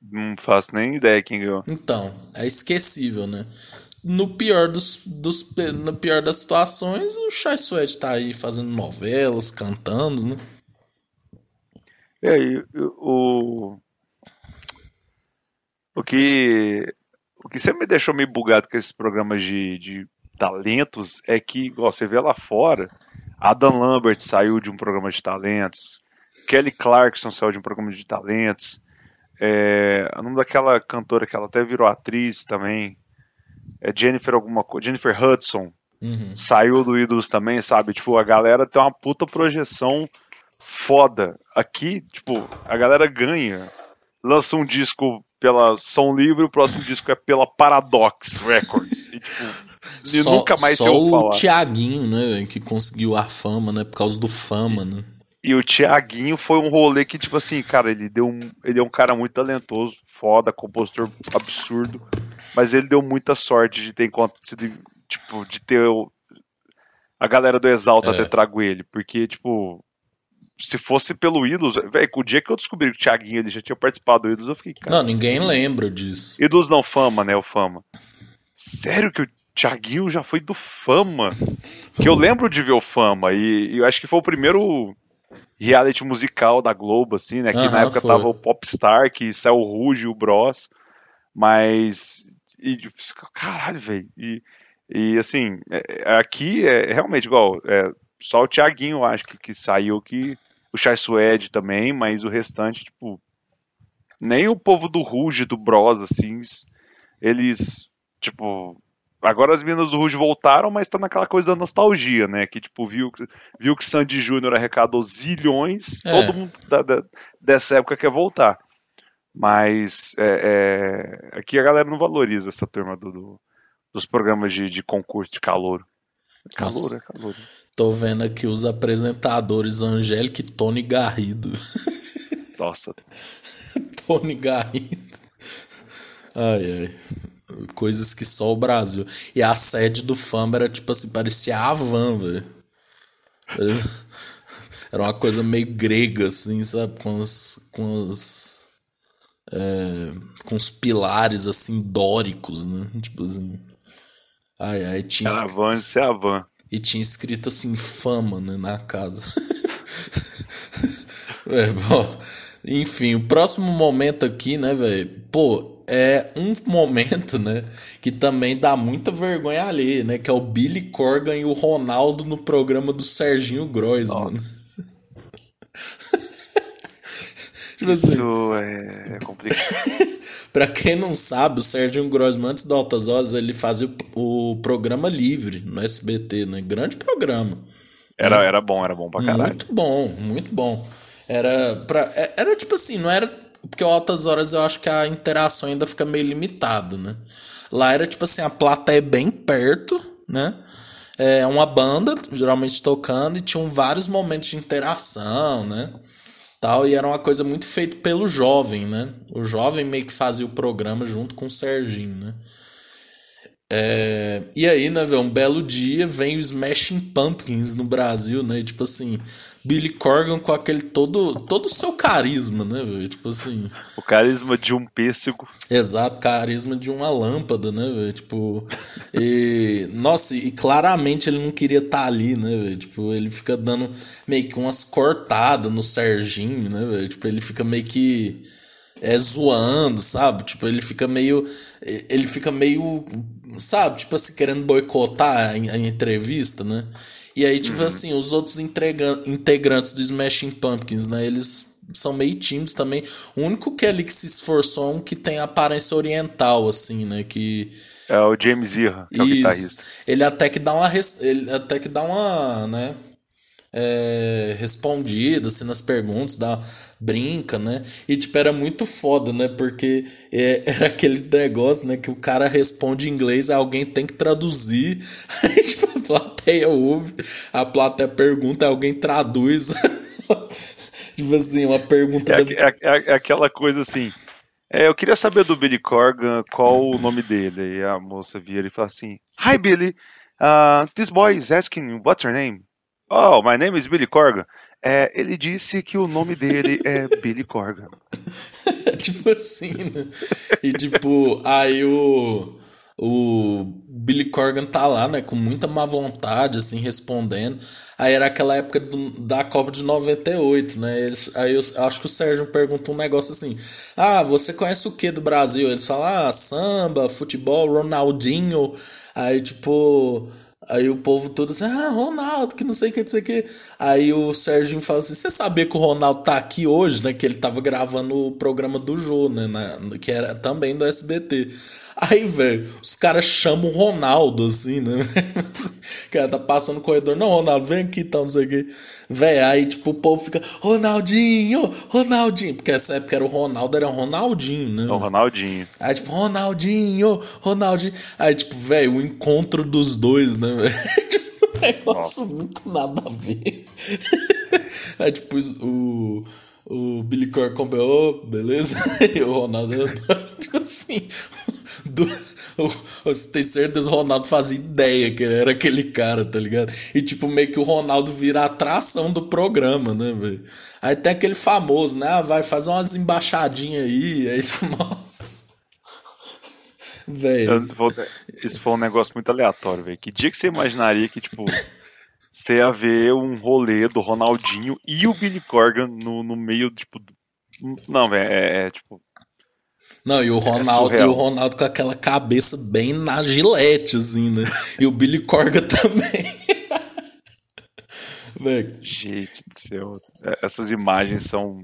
Não faço nem ideia quem ganhou. Então, é esquecível, né? No pior, dos, dos, no pior das situações, o Chai Suede tá aí fazendo novelas, cantando, né? É, o, o que o que sempre me deixou meio bugado com esses programas de, de talentos é que, igual você vê lá fora, Adam Lambert saiu de um programa de talentos, Kelly Clarkson saiu de um programa de talentos, é, o nome daquela cantora que ela até virou atriz também, é Jennifer alguma coisa, Jennifer Hudson, uhum. saiu do Ídolos também, sabe? Tipo, a galera tem uma puta projeção foda. Aqui, tipo, a galera ganha. Lança um disco pela Som Livre, o próximo disco é pela Paradox Records. E, tipo, só, nunca mais só o falar. Thiaguinho, né, que conseguiu a fama, né, por causa do fama, né. E o Thiaguinho foi um rolê que, tipo assim, cara, ele deu um, ele é um cara muito talentoso, foda, compositor absurdo, mas ele deu muita sorte de ter sido, tipo, de ter a galera do Exalta é. ter trago ele, porque, tipo, se fosse pelo Ídolos, velho, o dia que eu descobri que o Thiaguinho ele já tinha participado do Ídolos, eu fiquei, cara, Não, ninguém assim, lembra disso. Ídolos não, Fama, né, o Fama. Sério que o Thiaguinho já foi do Fama? que eu lembro de ver o Fama, e, e eu acho que foi o primeiro reality musical da Globo, assim, né, que na época foi. tava o Popstar, que saiu o Ruge o Bros, mas... E, caralho, velho, e... E assim, é, é, aqui é realmente igual. É, só o Thiaguinho, acho que, que saiu que. O Chai Suede também, mas o restante, tipo. Nem o povo do Ruge, do Bros, assim, eles. Tipo. Agora as meninas do Ruge voltaram, mas tá naquela coisa da nostalgia, né? Que, tipo, viu, viu que Sandy Júnior arrecadou zilhões, é. todo mundo da, da, dessa época quer voltar. Mas é, é, aqui a galera não valoriza essa turma do, do dos programas de, de concurso de calor. Calor, Nossa. é calor. Tô vendo aqui os apresentadores Angélica e Tony Garrido. Nossa. Tony Garrido. Ai, ai. Coisas que só o Brasil. E a sede do Fama era tipo assim, parecia a Havan, velho. Era uma coisa meio grega, assim, sabe? Com as. Com as. É, com os pilares assim dóricos, né? Tipo assim. Ai, ai, tinha. Era van, isso é a van. E tinha escrito assim, fama, né, na casa. é, bom, enfim, o próximo momento aqui, né, velho? Pô, é um momento, né, que também dá muita vergonha ali, né? Que é o Billy Corgan e o Ronaldo no programa do Serginho Groisman. tipo assim, Isso é, é complicado. pra quem não sabe, o Sérgio Grossman, antes do Altas Horas, ele fazia o, o, programa livre no SBT, né? Grande programa. Era, era bom, era bom pra caralho. Muito bom, muito bom. Era, pra, é, era tipo assim, não era. Porque o Altas Horas eu acho que a interação ainda fica meio limitada, né? Lá era tipo assim, a plateia bem perto, né? É uma banda, geralmente tocando, e tinham vários momentos de interação, né? Tal, e era uma coisa muito feita pelo jovem, né? O jovem meio que fazia o programa junto com o Serginho, né? É, e aí, né, velho, um belo dia vem o Smashing Pumpkins no Brasil, né? E, tipo assim, Billy Corgan com aquele todo todo o seu carisma, né, velho? Tipo assim. O carisma de um pêssego. Exato, carisma de uma lâmpada, né, velho? Tipo. E. Nossa, e claramente ele não queria estar tá ali, né, velho? Tipo, ele fica dando meio que umas cortadas no Serginho, né, velho? Tipo, ele fica meio que é, zoando, sabe? Tipo, ele fica meio. Ele fica meio. Sabe? Tipo assim, querendo boicotar a, a entrevista, né? E aí, tipo uhum. assim, os outros integrantes do Smashing Pumpkins, né? Eles são meio tímidos também. O único que é ali que se esforçou é um que tem aparência oriental, assim, né? Que. É o James Irra, que é o guitarrista. Ele até que dá uma. Ele até que dá uma. né? é, respondida, assim, nas perguntas, dá, brinca, né? E, tipo, era muito foda, né? Porque é, era aquele negócio, né? Que o cara responde em inglês, alguém tem que traduzir. Aí, tipo, a plateia ouve, a plateia pergunta, alguém traduz. tipo assim, uma pergunta... É, da... é, é, é aquela coisa assim... É, eu queria saber do Billy Corgan qual o nome dele. E a moça vira e fala assim: Hi Billy, uh, this boy is asking what's your name? Oh, my name is Billy Corgan. É, ele disse que o nome dele é Billy Corgan. tipo assim, né? E tipo, aí o, o Billy Corgan tá lá, né, com muita má vontade, assim, respondendo. Aí era aquela época do, da Copa de 98, né? Eles, aí eu acho que o Sérgio perguntou um negócio assim: Ah, você conhece o que do Brasil? Eles falam: Ah, samba, futebol, Ronaldinho. Aí, tipo Aí o povo todo assim, ah, Ronaldo, que não sei o que, não sei o que. Aí o Sérgio fala assim: você sabia que o Ronaldo tá aqui hoje, né? Que ele tava gravando o programa do Jô, né? Na, que era também do SBT. Aí, velho, os caras chamam o Ronaldo, assim, né? cara tá passando no corredor, não, Ronaldo, vem aqui, tá, não sei o quê. Véi, aí, tipo, o povo fica, Ronaldinho, Ronaldinho. Porque essa época era o Ronaldo, era o Ronaldinho, né? É o Ronaldinho. Aí, tipo, Ronaldinho, Ronaldinho. Aí, tipo, velho, o encontro dos dois, né, velho? tipo, negócio muito nada a ver. Aí, tipo, o o Billy Corgan oh, beleza? E o Ronaldo, tipo assim, do, você tem certeza o Ronaldo fazia ideia que era aquele cara, tá ligado? E tipo, meio que o Ronaldo vira a atração do programa, né, velho? Aí tem aquele famoso, né? Ah, vai fazer umas embaixadinhas aí, aí tipo, nossa. Velho. Isso foi um negócio muito aleatório, velho. Que dia que você imaginaria que, tipo, você ia ver um rolê do Ronaldinho e o Billy Corgan no, no meio, tipo. Não, velho, é, é, tipo. Não, e o é Ronaldo, é e o Ronaldo com aquela cabeça bem na gilete, assim, né? E o Billy Corgan também. Gente do céu. É, essas imagens são.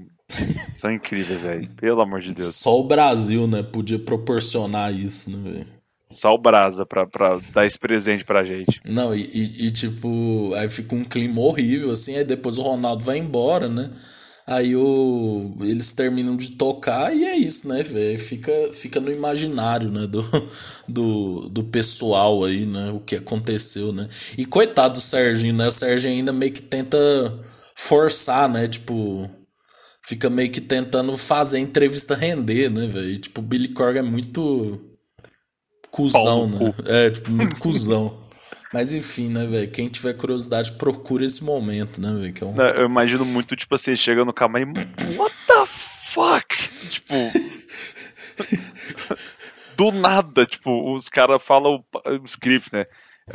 São incríveis, velho. Pelo amor de Deus. Só o Brasil, né? Podia proporcionar isso, né, velho? Só o Brasa pra, pra dar esse presente pra gente. Não, e, e, e, tipo, aí fica um clima horrível, assim, aí depois o Ronaldo vai embora, né? Aí o, eles terminam de tocar e é isso, né, velho? Fica, fica no imaginário, né, do, do, do pessoal aí, né? O que aconteceu, né? E coitado do Serginho, né? O Serginho ainda meio que tenta forçar, né? Tipo, fica meio que tentando fazer a entrevista render, né, velho? Tipo, o Billy Corgan é muito cuzão, né? É, tipo, muito cuzão. Mas enfim, né, velho? Quem tiver curiosidade, procura esse momento, né, velho? É um... Eu imagino muito, tipo assim, chega no cama e. What the fuck? Tipo. do nada, tipo, os caras falam o script, né?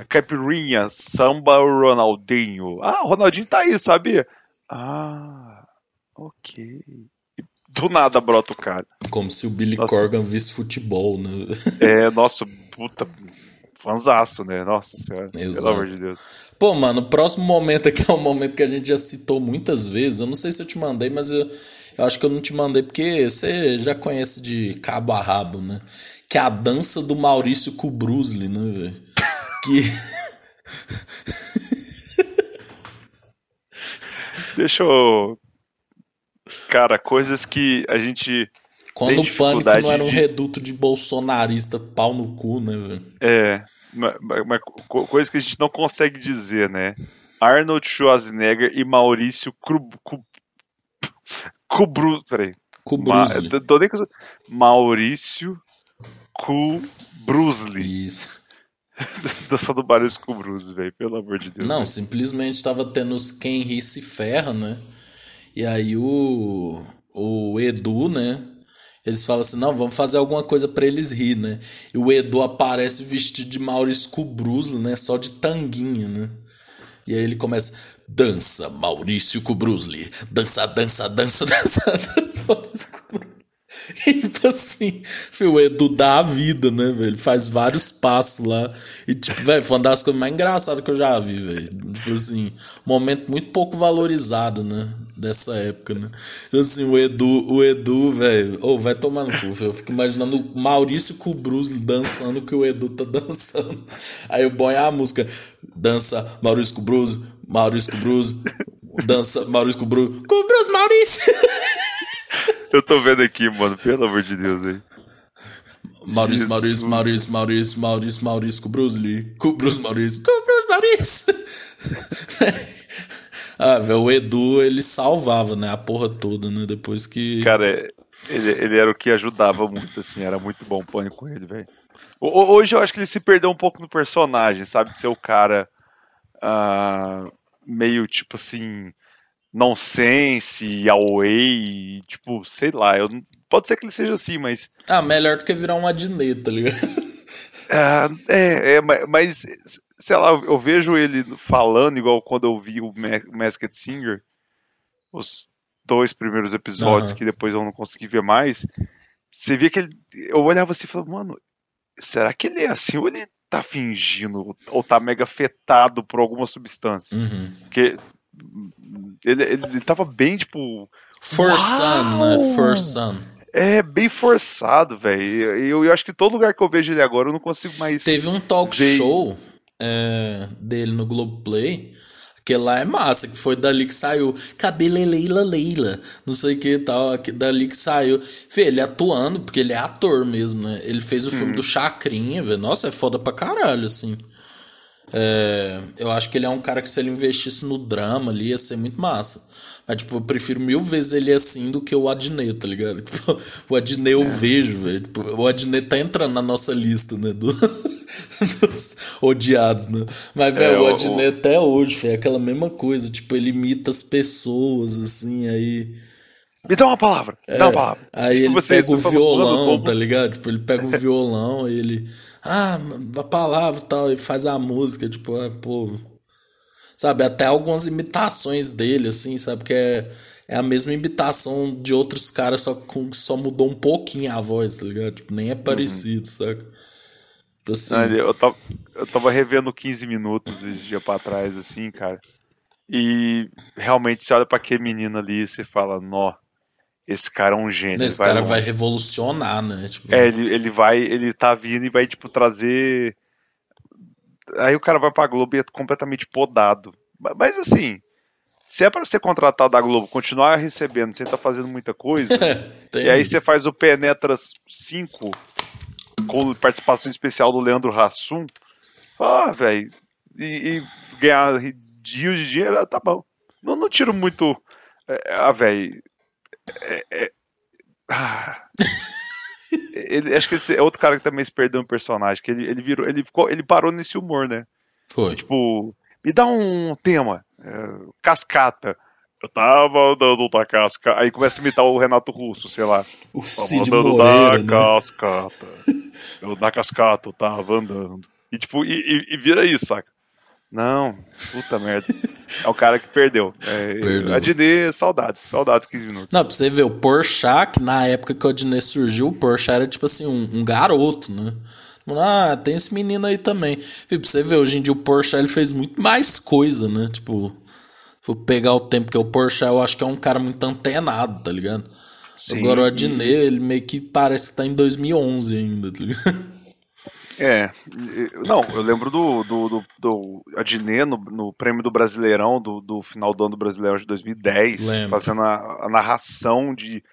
Caipirinha, samba Ronaldinho. Ah, o Ronaldinho tá aí, sabia? Ah, ok do nada brota o cara. Como se o Billy nossa. Corgan visse futebol, né? É, nossa, puta. Fanzaço, né? Nossa senhora. Exato. Pelo amor de Deus. Pô, mano, o próximo momento aqui é um momento que a gente já citou muitas vezes. Eu não sei se eu te mandei, mas eu, eu acho que eu não te mandei porque você já conhece de cabo a rabo, né? Que é a dança do Maurício com o Bruce Lee, né, velho? Que. Deixa eu Cara, coisas que a gente. Quando o pânico não era um de... reduto de bolsonarista pau no cu, né, velho? É, mas, coisas que a gente não consegue dizer, né? Arnold Schwarzenegger e Maurício Kubrus. Peraí. Kubrusli. Ma... Maurício Kubrusli. Isso. Dança do Maurício Kubrusli, velho, pelo amor de Deus. Não, véio. simplesmente tava tendo os quem ri se ferra, né? E aí o, o Edu, né? Eles falam assim: não, vamos fazer alguma coisa para eles rir, né? E o Edu aparece vestido de Maurício Cubruslo, né? Só de tanguinha, né? E aí ele começa: dança, Maurício Cubrusli, dança, dança, dança, dança, dança, Maurício E, tipo assim, o Edu dá a vida, né, velho? Ele faz vários passos lá. E, tipo, velho, foi uma das coisas mais engraçadas que eu já vi, velho. Tipo assim, momento muito pouco valorizado, né? Dessa época, né? Tipo assim, o Edu, o Edu, velho. Ô, oh, vai tomar no cu, Eu fico imaginando o Maurício o Bruce dançando que o Edu tá dançando. Aí o bom é a música. Dança Maurício o Bruce, Maurício o Bruce, dança Maurício o o Bruce Maurício! Eu tô vendo aqui, mano, pelo amor de Deus, aí. Maurício, Maurício, Maurício, Maurício, Maurício, Maurício com Bruce Lee. Com Bruce Maurício. Com Bruce Maurício. ah, velho, o Edu, ele salvava, né? A porra toda, né? Depois que. Cara, ele, ele era o que ajudava muito, assim. Era muito bom o pânico com ele, velho. Hoje eu acho que ele se perdeu um pouco no personagem, sabe? De ser o cara. Uh, meio tipo assim nonsense, away, tipo, sei lá, eu, pode ser que ele seja assim, mas... Ah, melhor do que virar um Adnet, tá ligado? é, é, mas, sei lá, eu vejo ele falando igual quando eu vi o Masked Singer, os dois primeiros episódios, uhum. que depois eu não consegui ver mais, você via que ele, eu olhava assim e falava, mano, será que ele é assim ou ele tá fingindo, ou tá mega afetado por alguma substância? Uhum. Porque ele, ele, ele tava bem, tipo. Forçando, né? Forçando. É, bem forçado, velho. Eu, eu acho que todo lugar que eu vejo ele agora eu não consigo mais. Teve um talk ver... show. é, dele no Globoplay. Aquele lá é massa, que foi dali que saiu. Cabelo Leila Leila. Não sei o que tal. Dali que saiu. Fê, ele atuando, porque ele é ator mesmo, né? Ele fez o filme do Chacrinha, velho. Nossa, é foda pra caralho, assim. É, eu acho que ele é um cara que se ele investisse no drama ali ia ser muito massa. Mas, tipo, eu prefiro mil vezes ele assim do que o Adnet, tá ligado? Tipo, o Adnet eu é. vejo, velho. Tipo, o Adnet tá entrando na nossa lista, né? Do, dos odiados, né? Mas, velho, é, o Adnet o... até hoje, é aquela mesma coisa. Tipo, ele imita as pessoas, assim, aí. Me dá uma palavra, me é, dá uma palavra. Aí tipo, ele você, pega o violão, tá ligado? Tipo, ele pega o violão e ele. Ah, a palavra e tal, e faz a música, tipo, ah, pô. Sabe, até algumas imitações dele, assim, sabe? Que é, é a mesma imitação de outros caras, só, com, só mudou um pouquinho a voz, tá ligado? Tipo, nem é uhum. parecido, uhum. saca? Tipo assim, Não, eu, tava, eu tava revendo 15 minutos esse dia pra trás, assim, cara. E realmente você olha pra aquele menino ali e você fala, nó esse cara é um gênio. Esse vai cara vai revolucionar, né? Tipo... É, ele, ele vai, ele tá vindo e vai, tipo, trazer. Aí o cara vai pra Globo e é completamente podado. Mas assim, se é para ser contratado da Globo, continuar recebendo sem estar tá fazendo muita coisa, e aí isso. você faz o Penetras 5 com participação especial do Leandro Hassum, ah, velho, e, e, ganhar rios de dinheiro, tá bom. Não, não tiro muito. É, ah, velho, é, é... Ah. ele, acho que esse é outro cara que também se perdeu um personagem, que ele, ele virou, ele ficou, ele parou nesse humor, né? Foi. Tipo, me dá um tema, é, cascata. Eu tava andando da cascata. Aí começa a imitar o Renato Russo, sei lá. O Cid andando Moreira, da né? cascata. Eu na cascata eu tava andando. E tipo, e, e, e vira isso, saca? Não, puta merda. É o cara que perdeu. É, perdeu. Adnet, saudades, saudades 15 minutos. Não, pra você ver, o Porchat, que na época que o Adnet surgiu, o Porchat era tipo assim, um, um, garoto, né? Ah, tem esse menino aí também. E pra você ver, hoje em dia o Porchat ele fez muito mais coisa, né? Tipo, vou pegar o tempo que o Porchat eu acho que é um cara muito antenado, tá ligado? Sim. Agora o Adnet, ele meio que parece que tá em 2011 ainda, tá ligado? É, não, eu lembro do, do, do, do Adnet no, no, prêmio do Brasileirão, do, do final do ano do Brasileirão de 2010, lembro. fazendo a, a, narração de,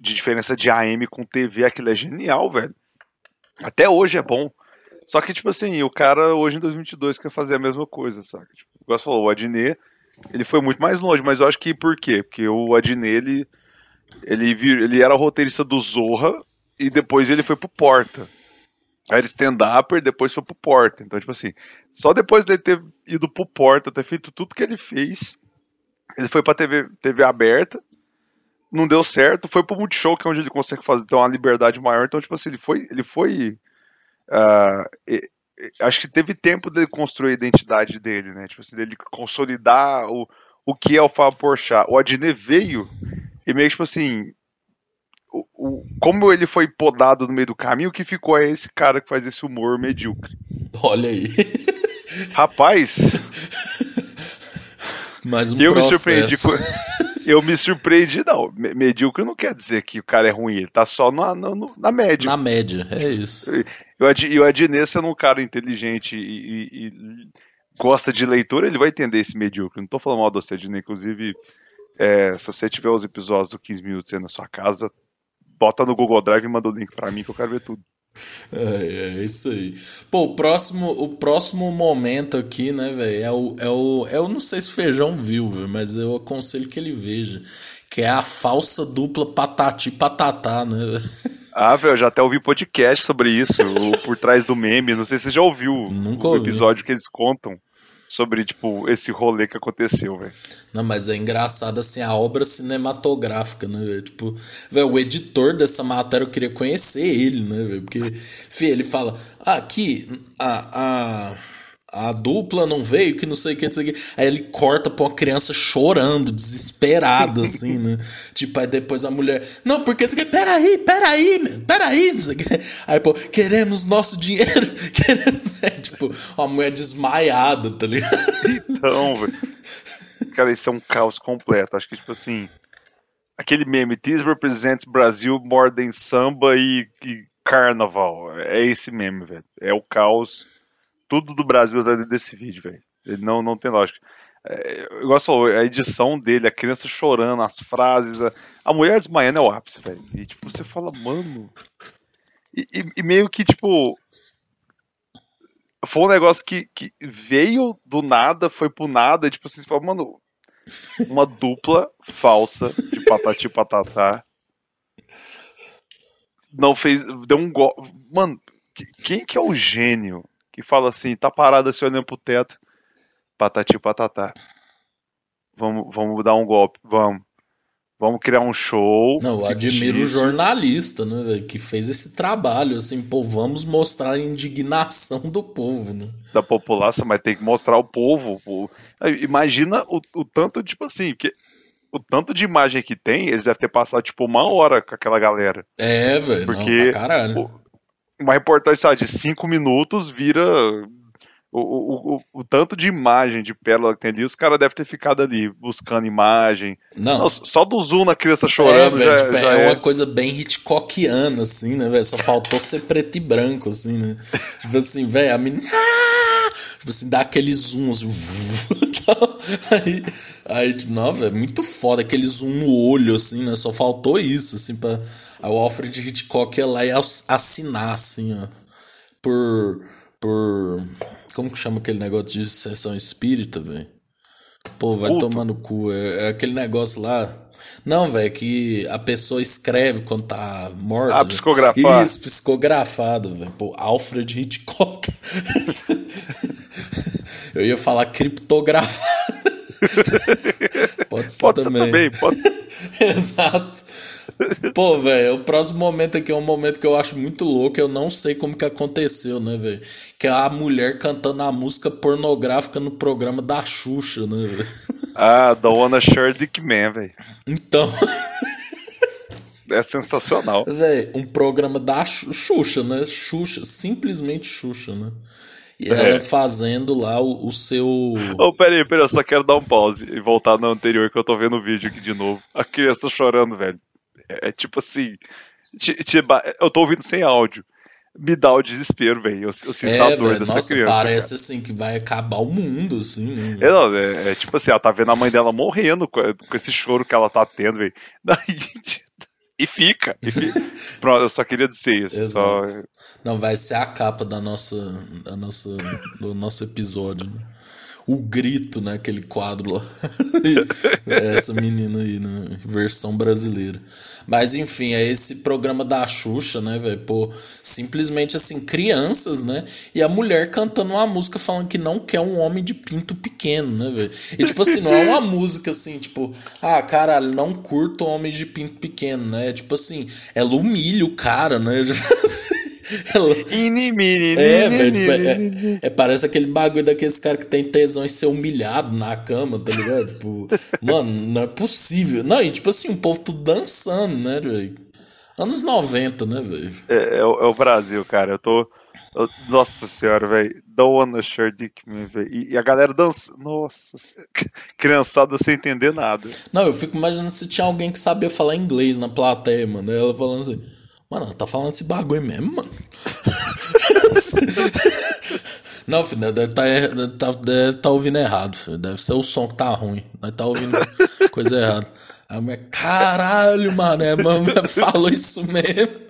de diferença de AM com TV, aquilo é genial, velho. Até hoje é bom. Só que, tipo assim, o cara hoje em 2022 quer fazer a mesma coisa, saca? Tipo, igual você falou, o Adnet, ele foi muito mais longe, mas eu acho que por quê? Porque o Adnet, ele, ele, ele era roteirista do Zorra e depois ele foi pro Porta era stand-upper, depois foi pro Porta. Então, tipo assim, só depois dele ter ido pro Porta, ter feito tudo que ele fez, ele foi pra TV, TV aberta, não deu certo, foi pro Multishow, que é onde ele consegue fazer ter uma liberdade maior. Então, tipo assim, ele foi. Ele foi uh, acho que teve tempo dele construir a identidade dele, né? Tipo assim, dele consolidar o, o que é o Fábio Porchat. O Adnet veio e meio que, tipo assim, o, o, como ele foi podado no meio do caminho, o que ficou é esse cara que faz esse humor medíocre. Olha aí. Rapaz. Mais um eu processo. me surpreendi com, eu me surpreendi, não. Medíocre não quer dizer que o cara é ruim, ele tá só na, na, na média. Na média, é isso. E o Adnet sendo um cara inteligente e, e, e, gosta de leitura, ele vai entender esse medíocre. Não tô falando mal do Adnet, inclusive, é, se você tiver os episódios do 15 minutos aí na sua casa, bota no Google Drive e manda o link pra mim que eu quero ver tudo. É, é isso aí. Pô, o próximo, o próximo momento aqui, né, velho, é o, é o. Eu não sei se o Feijão viu, véio, mas eu aconselho que ele veja. Que é a falsa dupla patati patatá, né? Ah, velho, já até ouvi podcast sobre isso, o Por Trás do Meme. Não sei se você já ouviu Nunca o ouvi. episódio que eles contam sobre, tipo, esse rolê que aconteceu, velho. Não, mas é engraçado, assim, a obra cinematográfica, né? Tipo, velho, o editor dessa matéria eu queria conhecer ele, né, velho? Porque, filho, ele fala, ah, aqui, a. a a dupla não veio, que não sei o que, não sei o que. Aí ele corta pra uma criança chorando, desesperada, assim, né? tipo, aí depois a mulher, não, porque você peraí, peraí, meu, peraí, não sei o que. Aí, pô, queremos nosso dinheiro, queremos. É, tipo, uma mulher desmaiada, tá ligado? Então, velho. Cara, isso é um caos completo. Acho que, tipo assim, aquele meme, This represents Brasil more than samba e, e carnaval. É esse meme, velho. É o caos tudo do Brasil tá dentro desse vídeo, velho. Ele não, não tem lógica. É, igual falou, a edição dele, a criança chorando, as frases, a, a mulher desmaiando é o ápice, velho. E tipo, você fala, mano. E, e, e, meio que, tipo. Foi um negócio que, que veio do nada, foi pro nada, e, tipo assim, você fala, mano. Uma dupla falsa de patati patatá. Não fez. Deu um golpe. Mano, quem que é o gênio que fala assim, tá parado assim olhando pro teto? Patati patatá. Vamos, vamos dar um golpe, vamos. Vamos criar um show. Não, eu admiro o jornalista, né, véio, que fez esse trabalho, assim, pô, vamos mostrar a indignação do povo, né? Da população, mas tem que mostrar o povo. Pô. Imagina o, o tanto, tipo assim, porque o tanto de imagem que tem, eles devem ter passado, tipo, uma hora com aquela galera. É, velho, porque não, caralho. Uma reportagem, sabe, de cinco minutos vira o, o, o, o, tanto de imagem de pérola que tem ali, os caras devem ter ficado ali buscando imagem. Não. Não só do zoom na criança chorando. É, já, tipo, já é, é, uma coisa bem Hitchcockiana, assim, né, velho? Só faltou ser preto e branco, assim, né? tipo assim, velho, a menina. Tipo assim, dá aquele zoom, assim. aí, aí, não, velho, muito foda. Aquele zoom no olho, assim, né? Só faltou isso, assim, pra. Aí o Alfred Hitchcock ia lá e assinar, assim, ó. Por. Por como que chama aquele negócio de sessão espírita, velho? Pô, vai Puto. tomar no cu. É, é aquele negócio lá. Não, velho, que a pessoa escreve quando tá morta. Ah, psicografado. Isso, psicografado, velho. Pô, Alfred Hitchcock. Eu ia falar criptografado. pode ser pode também. Ser também pode ser. Exato. Pô, velho, o próximo momento aqui é um momento que eu acho muito louco. Eu não sei como que aconteceu, né, velho? Que é a mulher cantando a música pornográfica no programa da Xuxa, né, velho? Ah, da Wanna Share Dick Man, velho. Então. É sensacional. Velho, um programa da Xuxa, né? Xuxa, simplesmente Xuxa, né? E ela é. fazendo lá o, o seu. Oh, peraí, peraí, eu só quero dar um pause e voltar no anterior que eu tô vendo o vídeo aqui de novo. A criança chorando, velho. É, é tipo assim. Te, te, eu tô ouvindo sem áudio. Me dá o desespero, velho. Eu, eu sinto é, a dor véio, dessa nossa, criança. Parece cara. assim que vai acabar o mundo, assim, né? É, não, é, é, tipo assim, ela tá vendo a mãe dela morrendo com, com esse choro que ela tá tendo, velho. Daí, e fica. E fica. Pronto, eu só queria dizer isso. Só... Não, vai ser a capa da nossa, da nossa, do nosso episódio. Né? O grito, né? Aquele quadro lá. Essa menina aí, né? Versão brasileira. Mas enfim, é esse programa da Xuxa, né, velho? Pô, simplesmente assim, crianças, né? E a mulher cantando uma música falando que não quer um homem de pinto pequeno, né, velho? E tipo assim, não é uma música assim, tipo, ah, caralho, não curto homem de pinto pequeno, né? Tipo assim, ela humilha o cara, né? é, velho, tipo, é, é, parece aquele bagulho daqueles caras que tem tesão em ser humilhado na cama, tá ligado? Tipo, mano, não é possível. Não, e tipo assim, o povo tudo dançando, né, velho? Anos 90, né, velho? É, é, o, é o Brasil, cara. Eu tô. Eu, nossa senhora, velho. Don't wanna share dick me, velho. E, e, a galera dança. Nossa. Criançada sem entender nada. Não, eu fico imaginando se tinha alguém que sabia falar inglês na plateia, mano. Ela falando assim. Mano, tá falando esse bagulho mesmo, mano. Não, filho, deve tá, tá, deve tá ouvindo errado. Filho. Deve ser o som que tá ruim. Deve tá ouvindo coisa errada. Aí a mulher, caralho, mano, é, mano, falou isso mesmo.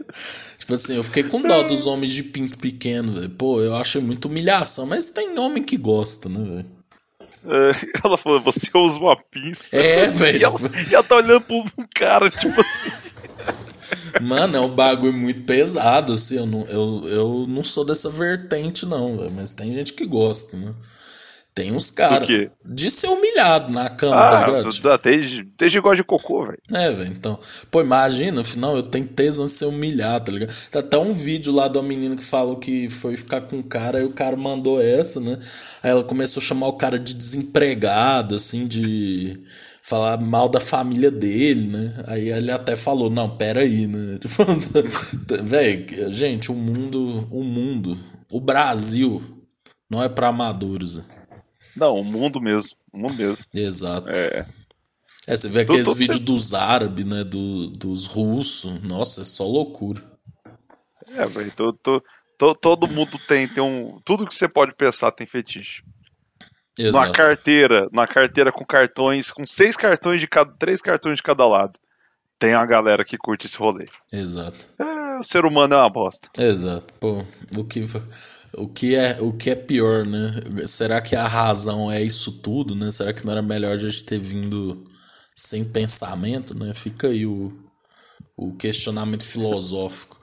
Tipo assim, eu fiquei com dó dos homens de pinto pequeno, velho. Pô, eu acho muito humilhação, mas tem homem que gosta, né, velho? É, ela falou, você usa uma pinça. É, velho. E, ela, e ela tá olhando pro um cara, tipo assim. Mano, é um bagulho muito pesado, assim. Eu não, eu, eu não sou dessa vertente, não, véio, mas tem gente que gosta, né? Tem uns caras de ser humilhado na cama, tá ah, tá ligado? Tipo, tem, tem gente gosta de cocô, velho. É, velho. Então, pô, imagina, afinal, eu tenho tesão de ser humilhado, tá ligado? Tá até um vídeo lá da menina que falou que foi ficar com o cara, aí o cara mandou essa, né? Aí ela começou a chamar o cara de desempregado, assim, de falar mal da família dele, né? Aí ele até falou, não, pera aí, né? Velho, gente, o mundo, o mundo, o Brasil não é para amadores. Né? Não, o mundo mesmo, o mundo mesmo. Exato. É. É, você vê aqueles vídeos dos árabes, né? Do, dos russos. Nossa, é só loucura. É, velho, tô, tô, To- todo mundo tem, tem um. Tudo que você pode pensar tem fetiche. Exato. carteira, numa carteira com cartões, com seis cartões de cada. três cartões de cada lado. Tem uma galera que curte esse rolê. Exato. É, o ser humano é uma bosta. Exato. Pô, o que, o que é o que é pior, né? Será que a razão é isso tudo, né? Será que não era melhor a gente ter vindo sem pensamento, né? Fica aí o, o questionamento filosófico.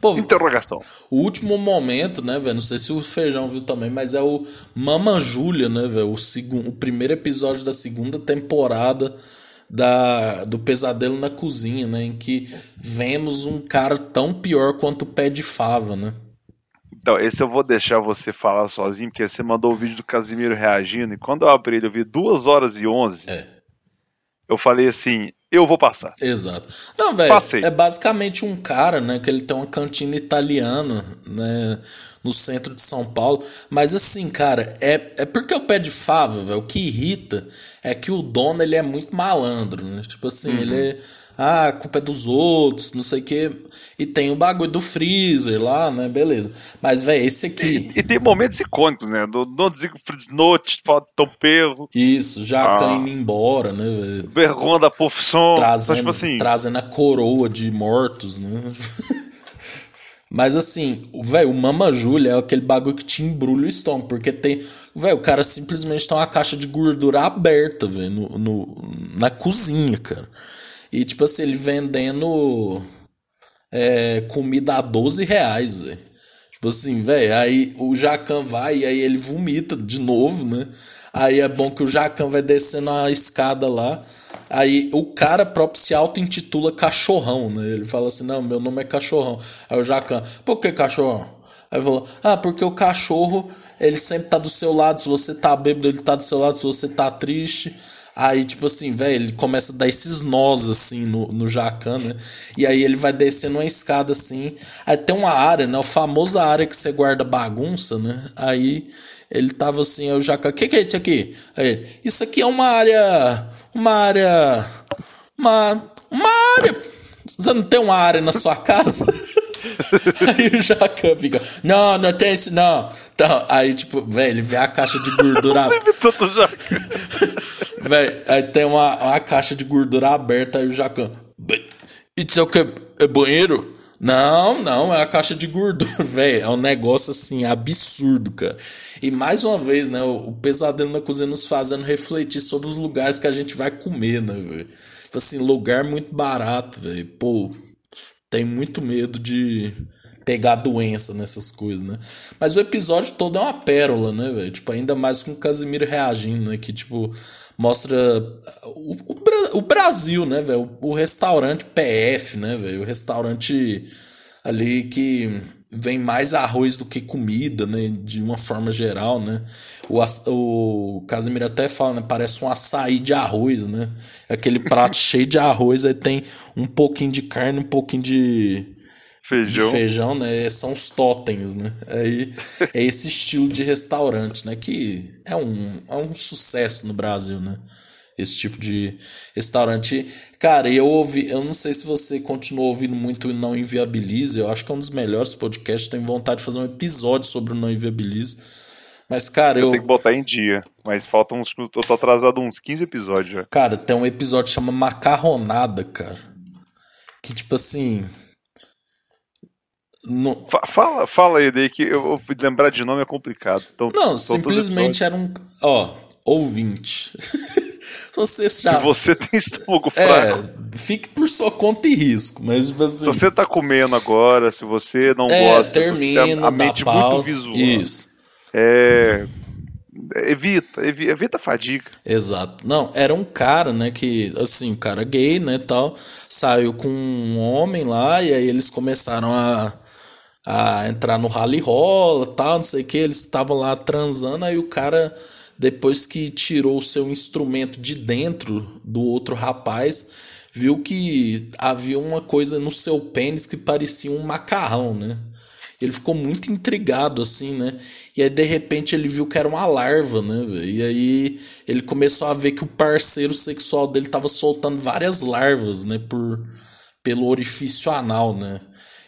Pô, Interrogação. o último momento, né, velho? Não sei se o Feijão viu também, mas é o Mama Júlia, né, velho? O, segun- o primeiro episódio da segunda temporada da, do Pesadelo na Cozinha, né? Em que vemos um cara tão pior quanto o pé de fava, né? Então, esse eu vou deixar você falar sozinho, porque você mandou o vídeo do Casimiro reagindo, e quando eu abri ele, eu vi 2 horas e 11. É. Eu falei assim, eu vou passar. Exato. Não, velho, é basicamente um cara, né, que ele tem uma cantina italiana, né, no centro de São Paulo. Mas assim, cara, é, é porque o pé de fava, velho, o que irrita é que o dono, ele é muito malandro, né? Tipo assim, ele é, ah, a culpa é dos outros, não sei o quê. E tem o bagulho do freezer lá, né, beleza. Mas, velho, esse aqui... E, e tem momentos icônicos, né? Do Digo Fritz Note, Tom Perro, Isso, já Ah. indo embora, né, velho? vergonha da profissão. Trazendo, tipo assim, trazendo a coroa de mortos, né? Mas assim, o velho, o Mama Júlia é aquele bagulho que te embrulha o estômago, porque tem, velho, o cara simplesmente tem uma caixa de gordura aberta, velho, no, no- na cozinha, cara. E tipo assim, ele vendendo é, comida a 12 reais, velho. Tipo assim, velho, aí o Jacan vai e aí ele vomita de novo, né? Aí é bom que o Jacan vai descendo a escada lá. Aí o cara próprio se auto-intitula cachorrão, né? Ele fala assim: não, meu nome é cachorrão. Aí o Jacan, por que cachorrão? Aí falou: ah, porque o cachorro, ele sempre tá do seu lado. Se você tá bêbado, ele tá do seu lado. Se você tá triste. Aí, tipo assim, velho, ele começa a dar esses nós, assim, no, no Jacan, né? E aí ele vai descendo uma escada, assim. Aí tem uma área, né? O famoso área que você guarda bagunça, né? Aí ele tava assim, aí o Jacan, o que, que é isso aqui? Aí isso aqui é uma área. Uma área. Uma. Uma área. Você não tem uma área na sua casa? Aí o Jacan fica, não, não tem isso não. Então, aí, tipo, velho, ele vê a caixa de gordura. Você imitou o Jacan. Véi, aí tem uma, uma caixa de gordura aberta aí o Jacan. "Bem, Isso é o que? É banheiro? Não, não, é a caixa de gordura, velho. É um negócio assim, absurdo, cara. E mais uma vez, né, o, o pesadelo na cozinha nos fazendo refletir sobre os lugares que a gente vai comer, né, velho? Tipo assim, lugar muito barato, velho. Pô, tem muito medo de pegar doença nessas coisas, né? Mas o episódio todo é uma pérola, né, velho? Tipo, ainda mais com o Casimiro reagindo, né? Que, tipo, mostra o, o, Bra- o Brasil, né, velho? O, o restaurante PF, né, velho? O restaurante ali que vem mais arroz do que comida, né? De uma forma geral, né? O, o Casimiro até fala, né? Parece um açaí de arroz, né? Aquele prato cheio de arroz, aí tem um pouquinho de carne, um pouquinho de, de Feijão. feijão, né? São os totens, né? Aí é esse estilo de restaurante, né? Que é um, é um sucesso no Brasil, né? Esse tipo de restaurante. Cara, eu ouvi, eu não sei se você continuou ouvindo muito o Não Inviabilize, eu acho que é um dos melhores podcasts, tenho vontade de fazer um episódio sobre o Não Inviabilize. Mas, cara, eu. Tem que botar em dia. Mas faltam uns. Eu tô atrasado uns 15 episódios já. Cara, tem um episódio que chama Macarronada, cara. Que tipo assim. Fa- Fala, fala aí daí que eu, eu fui lembrar de nome é complicado. Então, Não, simplesmente era um. Ó, ouvinte. Se você Se você tem estômago fraco, É, fique por sua conta e risco, mas tipo assim. se você tá comendo agora, se você não é, gosta, você termina, tem a dá mente pausa. muito visual. Isso, É, evita, evi- evita a fadiga. exato. Não, era um cara, né, que, assim, um cara gay, né, tal, saiu com um homem lá, e aí eles começaram a, a entrar no rally rola, tal, não sei o que, eles estavam lá transando, aí o cara, depois que tirou o seu instrumento de dentro do outro rapaz, viu que havia uma coisa no seu pênis que parecia um macarrão, né? Ele ficou muito intrigado, assim, né? E aí, de repente, ele viu que era uma larva, né? E aí, ele começou a ver que o parceiro sexual dele tava soltando várias larvas, né? Por, pelo orifício anal, né?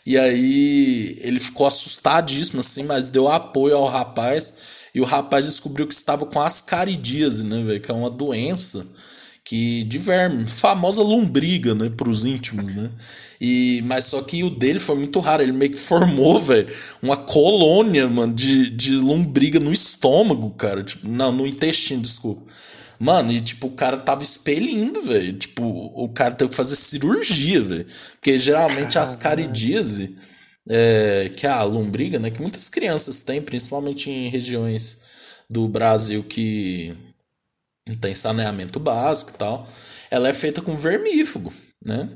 E aí ele ficou assustadíssimo, assim, mas deu apoio ao rapaz. E o rapaz descobriu que estava com ascaridíase, né, velho? Que é uma doença que de verme, famosa lombriga, né, pros íntimos, né? E mas só que o dele foi muito raro, ele meio que formou, velho, uma colônia, mano, de, de lombriga no estômago, cara, tipo, não, no intestino, desculpa. Mano, e tipo, o cara tava expelindo, velho. Tipo, o cara teve que fazer cirurgia, velho. Porque geralmente as caridíase, é, que é a lombriga, né? Que muitas crianças têm, principalmente em regiões do Brasil que tem saneamento básico e tal. Ela é feita com vermífugo, né?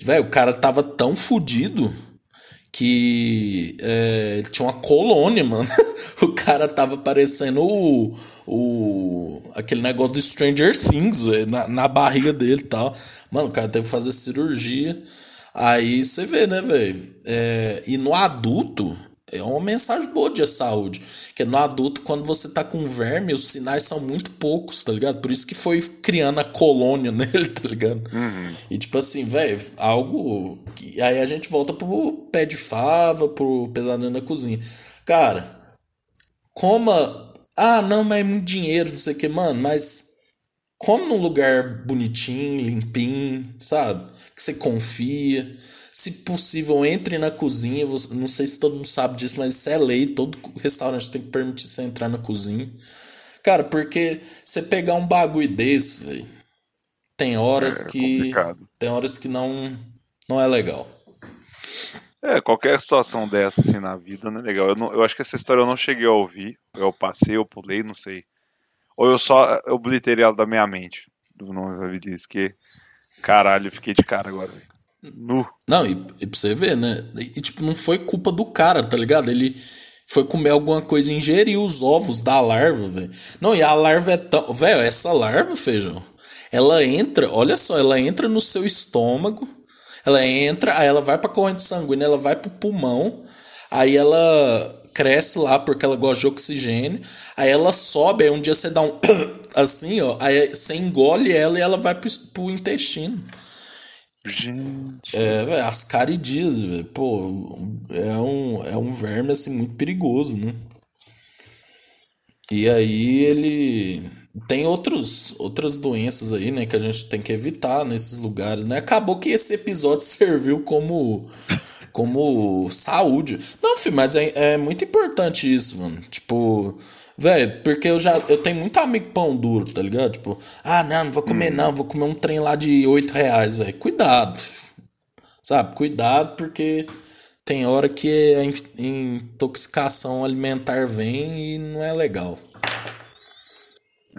Velho, o cara tava tão fudido que é, tinha uma colônia, mano. o cara tava parecendo o, o aquele negócio do Stranger Things, véio, na, na barriga dele e tal. Mano, o cara teve que fazer cirurgia. Aí você vê, né, velho? É, e no adulto, é uma mensagem boa de saúde. Que no adulto, quando você tá com verme, os sinais são muito poucos, tá ligado? Por isso que foi criando a colônia nele, tá ligado? Uhum. E tipo assim, velho, algo. E aí a gente volta pro pé de fava, pro pesadelo na cozinha. Cara, coma. Ah, não, mas é muito dinheiro, não sei o que, mano, mas. Come num lugar bonitinho, limpinho, sabe? Que você confia se possível, entre na cozinha. Não sei se todo mundo sabe disso, mas isso é lei. Todo restaurante tem que permitir você entrar na cozinha. Cara, porque você pegar um bagulho desse, velho, tem horas é, que. Complicado. Tem horas que não, não é legal. É, qualquer situação dessa assim na vida não é legal. Eu, não, eu acho que essa história eu não cheguei a ouvir. Eu passei, eu pulei, não sei. Ou eu só obliterei ela da minha mente. Do nome disso, que caralho, fiquei de cara agora. Nu. Não, e, e pra você ver, né? E, tipo, não foi culpa do cara, tá ligado? Ele foi comer alguma coisa ingeriu os ovos da larva, velho. Não, e a larva é tão. Velho, essa larva, feijão, ela entra, olha só, ela entra no seu estômago, ela entra, aí ela vai pra corrente sanguínea, ela vai pro pulmão, aí ela cresce lá porque ela gosta de oxigênio, aí ela sobe, aí um dia você dá um assim, ó, aí você engole ela e ela vai pro, pro intestino. Gente. É, as caridias, velho. Pô, é um, é um verme assim muito perigoso, né? E aí ele tem outros, outras doenças aí, né, que a gente tem que evitar nesses lugares, né? Acabou que esse episódio serviu como como saúde. Não, filho, mas é, é muito importante isso, mano. Tipo, velho, porque eu já eu tenho muito amigo pão duro, tá ligado? Tipo, ah, não, não vou comer hum. não, vou comer um trem lá de 8 reais, velho. Cuidado, sabe? Cuidado, porque tem hora que a intoxicação alimentar vem e não é legal.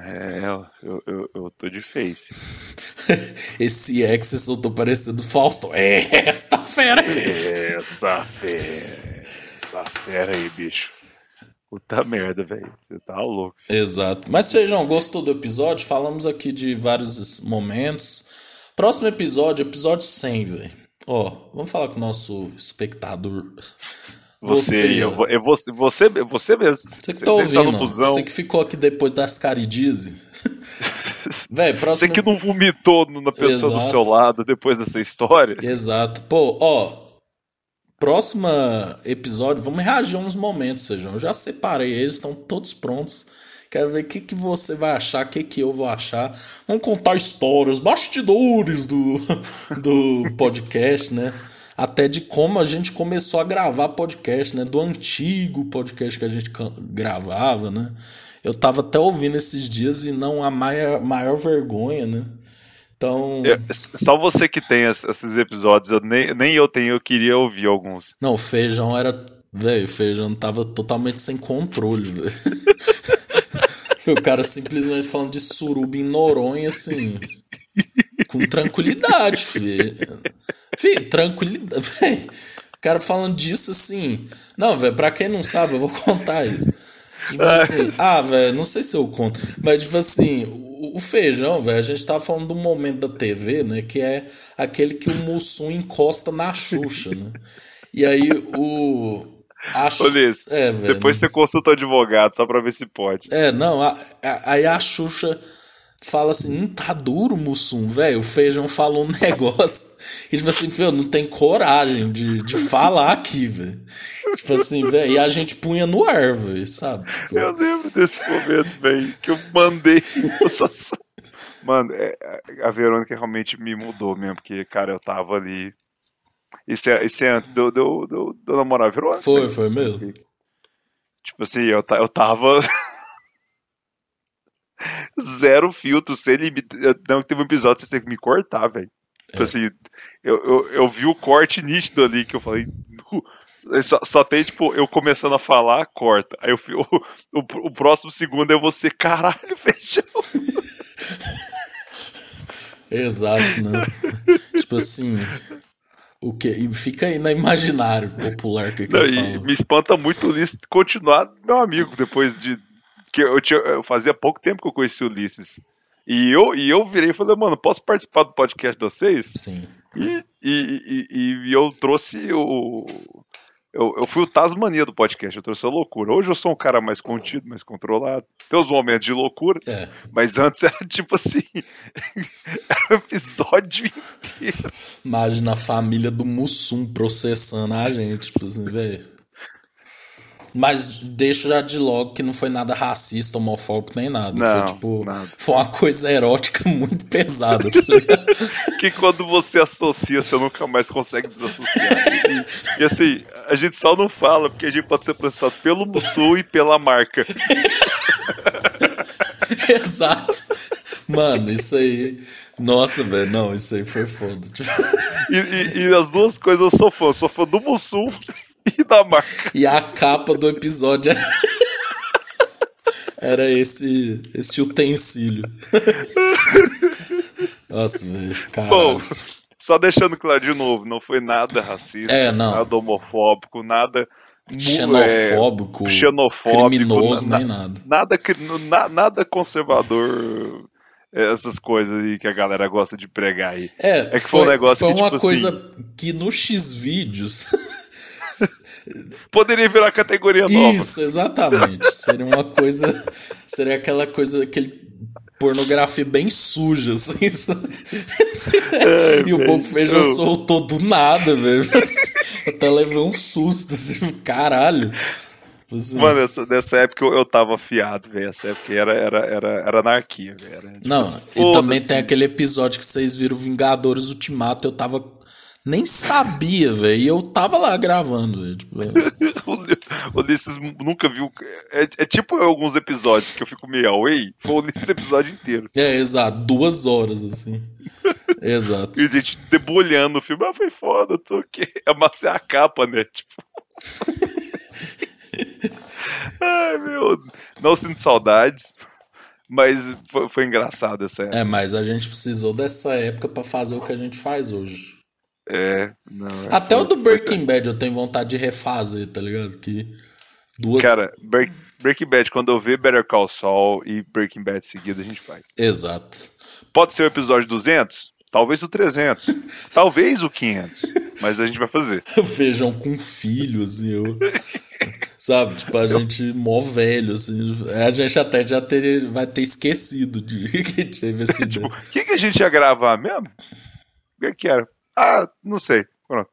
É, eu, eu, eu tô de face. Esse Access eu tô parecendo Fausto. É, esta fera aí. Essa fera. Essa fera aí, bicho. Puta merda, velho. Você tá louco. Exato. Mas, Feijão, gostou do episódio? Falamos aqui de vários momentos. Próximo episódio, episódio 100, velho. Ó, vamos falar com o nosso espectador. Você, você, eu, eu, você, você, você mesmo. Você que tá você, ouvindo. Tá você que ficou aqui depois das caridise. Véi, próximo... Você que não vomitou na pessoa Exato. do seu lado depois dessa história. Exato. Pô, ó. Próxima episódio, vamos reagir uns momentos, Sejão. Eu já separei eles, estão todos prontos. Quero ver o que, que você vai achar, o que, que eu vou achar. Vamos contar histórias, bastidores do, do podcast, né? até de como a gente começou a gravar podcast, né? Do antigo podcast que a gente gravava, né? Eu tava até ouvindo esses dias e não a maior, maior vergonha, né? Então. É, só você que tem esses episódios, eu nem, nem eu tenho, eu queria ouvir alguns. Não, o feijão era. Velho, o feijão tava totalmente sem controle, velho. o cara simplesmente falando de suruba em Noronha, assim com tranquilidade, filho. Filho, tranquilidade. Véio. O cara falando disso assim. Não, velho, pra quem não sabe, eu vou contar isso. Tipo assim, ah, velho, não sei se eu conto. Mas, tipo assim, o, o feijão, velho, a gente tava falando do momento da TV, né? Que é aquele que o Mussum encosta na Xuxa, né? E aí o. Acho, é, velho, depois você consulta o advogado só pra ver se pode. É, não, a, a, aí a Xuxa fala assim, hum, tá duro, Mussum, velho. O feijão falou um negócio. E tipo assim, velho, não tem coragem de, de falar aqui, velho. Tipo assim, velho. E a gente punha no ar, velho, sabe? Tipo... Eu lembro desse momento, velho, que eu mandei. Eu só, só... Mano, é, a Verônica realmente me mudou mesmo, porque, cara, eu tava ali. Isso é, isso é antes de eu, de, eu, de, eu, de eu namorar a Verônica. Foi, foi mesmo. Tipo assim, eu, eu tava. Zero filtro, sem limite. Não, teve um episódio que você teve que me cortar, velho. Tipo é. assim, eu, eu, eu vi o corte nítido ali que eu falei. Só, só, tem, tipo, eu começando a falar, corta. Aí eu, o, o, o próximo segundo é você, caralho, feijão. Exato, né? tipo assim. O que? E fica aí na imaginário popular que, que Não, eu falo. Me espanta muito isso continuar meu amigo depois de. Que eu, tinha, eu fazia pouco tempo que eu conheci o Ulisses. E eu, e eu virei e falei, mano, posso participar do podcast de vocês? Sim. E, e, e, e eu trouxe o, eu, eu fui o Tasmania do podcast, eu trouxe a loucura. Hoje eu sou um cara mais contido, mais controlado. Tem os momentos de loucura, é. mas antes era tipo assim. era um episódio inteiro. Imagina a família do Mussum processando a gente, tipo assim, velho. Mas deixo já de logo que não foi nada racista, homofóbico, nem nada. Não, foi tipo. Nada. Foi uma coisa erótica muito pesada, tá ligado? que quando você associa, você nunca mais consegue desassociar. E, e, assim, a gente só não fala, porque a gente pode ser processado pelo Mussul e pela marca. Exato. Mano, isso aí. Nossa, velho, não, isso aí foi foda. Tipo... E, e, e, as duas coisas eu sou fã. Eu sou fã do Mussul e da marca. E a capa do episódio era, era esse, esse utensílio. Nossa, velho, Bom, só deixando claro de novo, não foi nada racista, é, nada homofóbico, nada xenofóbico, é, xenofóbico criminoso, na, nem nada. Nada, na, nada conservador essas coisas aí que a galera gosta de pregar aí. É, é que foi, foi um negócio foi que, uma tipo coisa assim, que no X vídeos Poderia virar categoria nova. Isso, exatamente. Seria uma coisa. Seria aquela coisa, aquele pornografia bem suja, assim. É, e o Bobo Feijão soltou do nada, velho. Até levei um susto, assim, caralho. Assim. Mano, nessa, nessa época eu, eu tava afiado, velho. Essa época era, era, era, era anarquia, velho. Tipo, Não, e também tem aquele episódio que vocês viram Vingadores Ultimato, eu tava nem sabia, velho. E eu tava lá gravando, velho. Tipo, é. o Ulisses nunca viu. É, é, tipo alguns episódios que eu fico meio away. Foi nesse episódio inteiro. É, exato. Duas horas, assim. exato. E a gente debulhando o filme. Ah, foi foda, tô o quê? Amassei a capa, né? Tipo. Ai, meu. Não sinto saudades. Mas foi, foi engraçado essa época. É, mas a gente precisou dessa época para fazer o que a gente faz hoje. É, não. É Até o do Breaking Bad eu tenho vontade de refazer, tá ligado? Que duas. Cara, Breaking Bad, quando eu ver Better Call Saul e Breaking Bad seguida, a gente faz. Exato. Pode ser o episódio 200? Talvez o 300. talvez o 500. Mas a gente vai fazer. Feijão com filhos, assim, eu. Sabe, tipo, a gente mó velho, assim. A gente até já ter, vai ter esquecido de que teve esse tipo, o que, que a gente ia gravar mesmo? O que, que era? Ah, não sei. Pronto.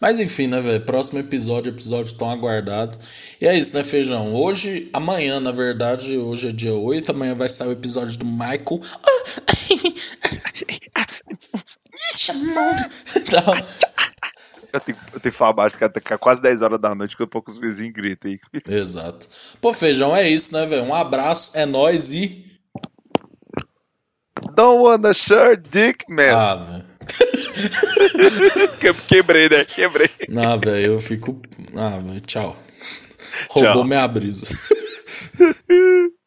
Mas enfim, né, velho? Próximo episódio, episódio tão aguardado. E é isso, né, Feijão? Hoje, amanhã, na verdade, hoje é dia 8, amanhã vai sair o episódio do Michael. então... Eu tenho, eu tenho que falar baixo, que até quase 10 horas da noite, que um pouco os vizinhos gritam aí. Exato. Pô, Feijão, é isso, né, velho? Um abraço, é nóis e. Don't wanna share dick, man. Ah, velho. Quebrei, né? Quebrei. Não, velho, eu fico. Ah, tchau. Roubou tchau. minha brisa.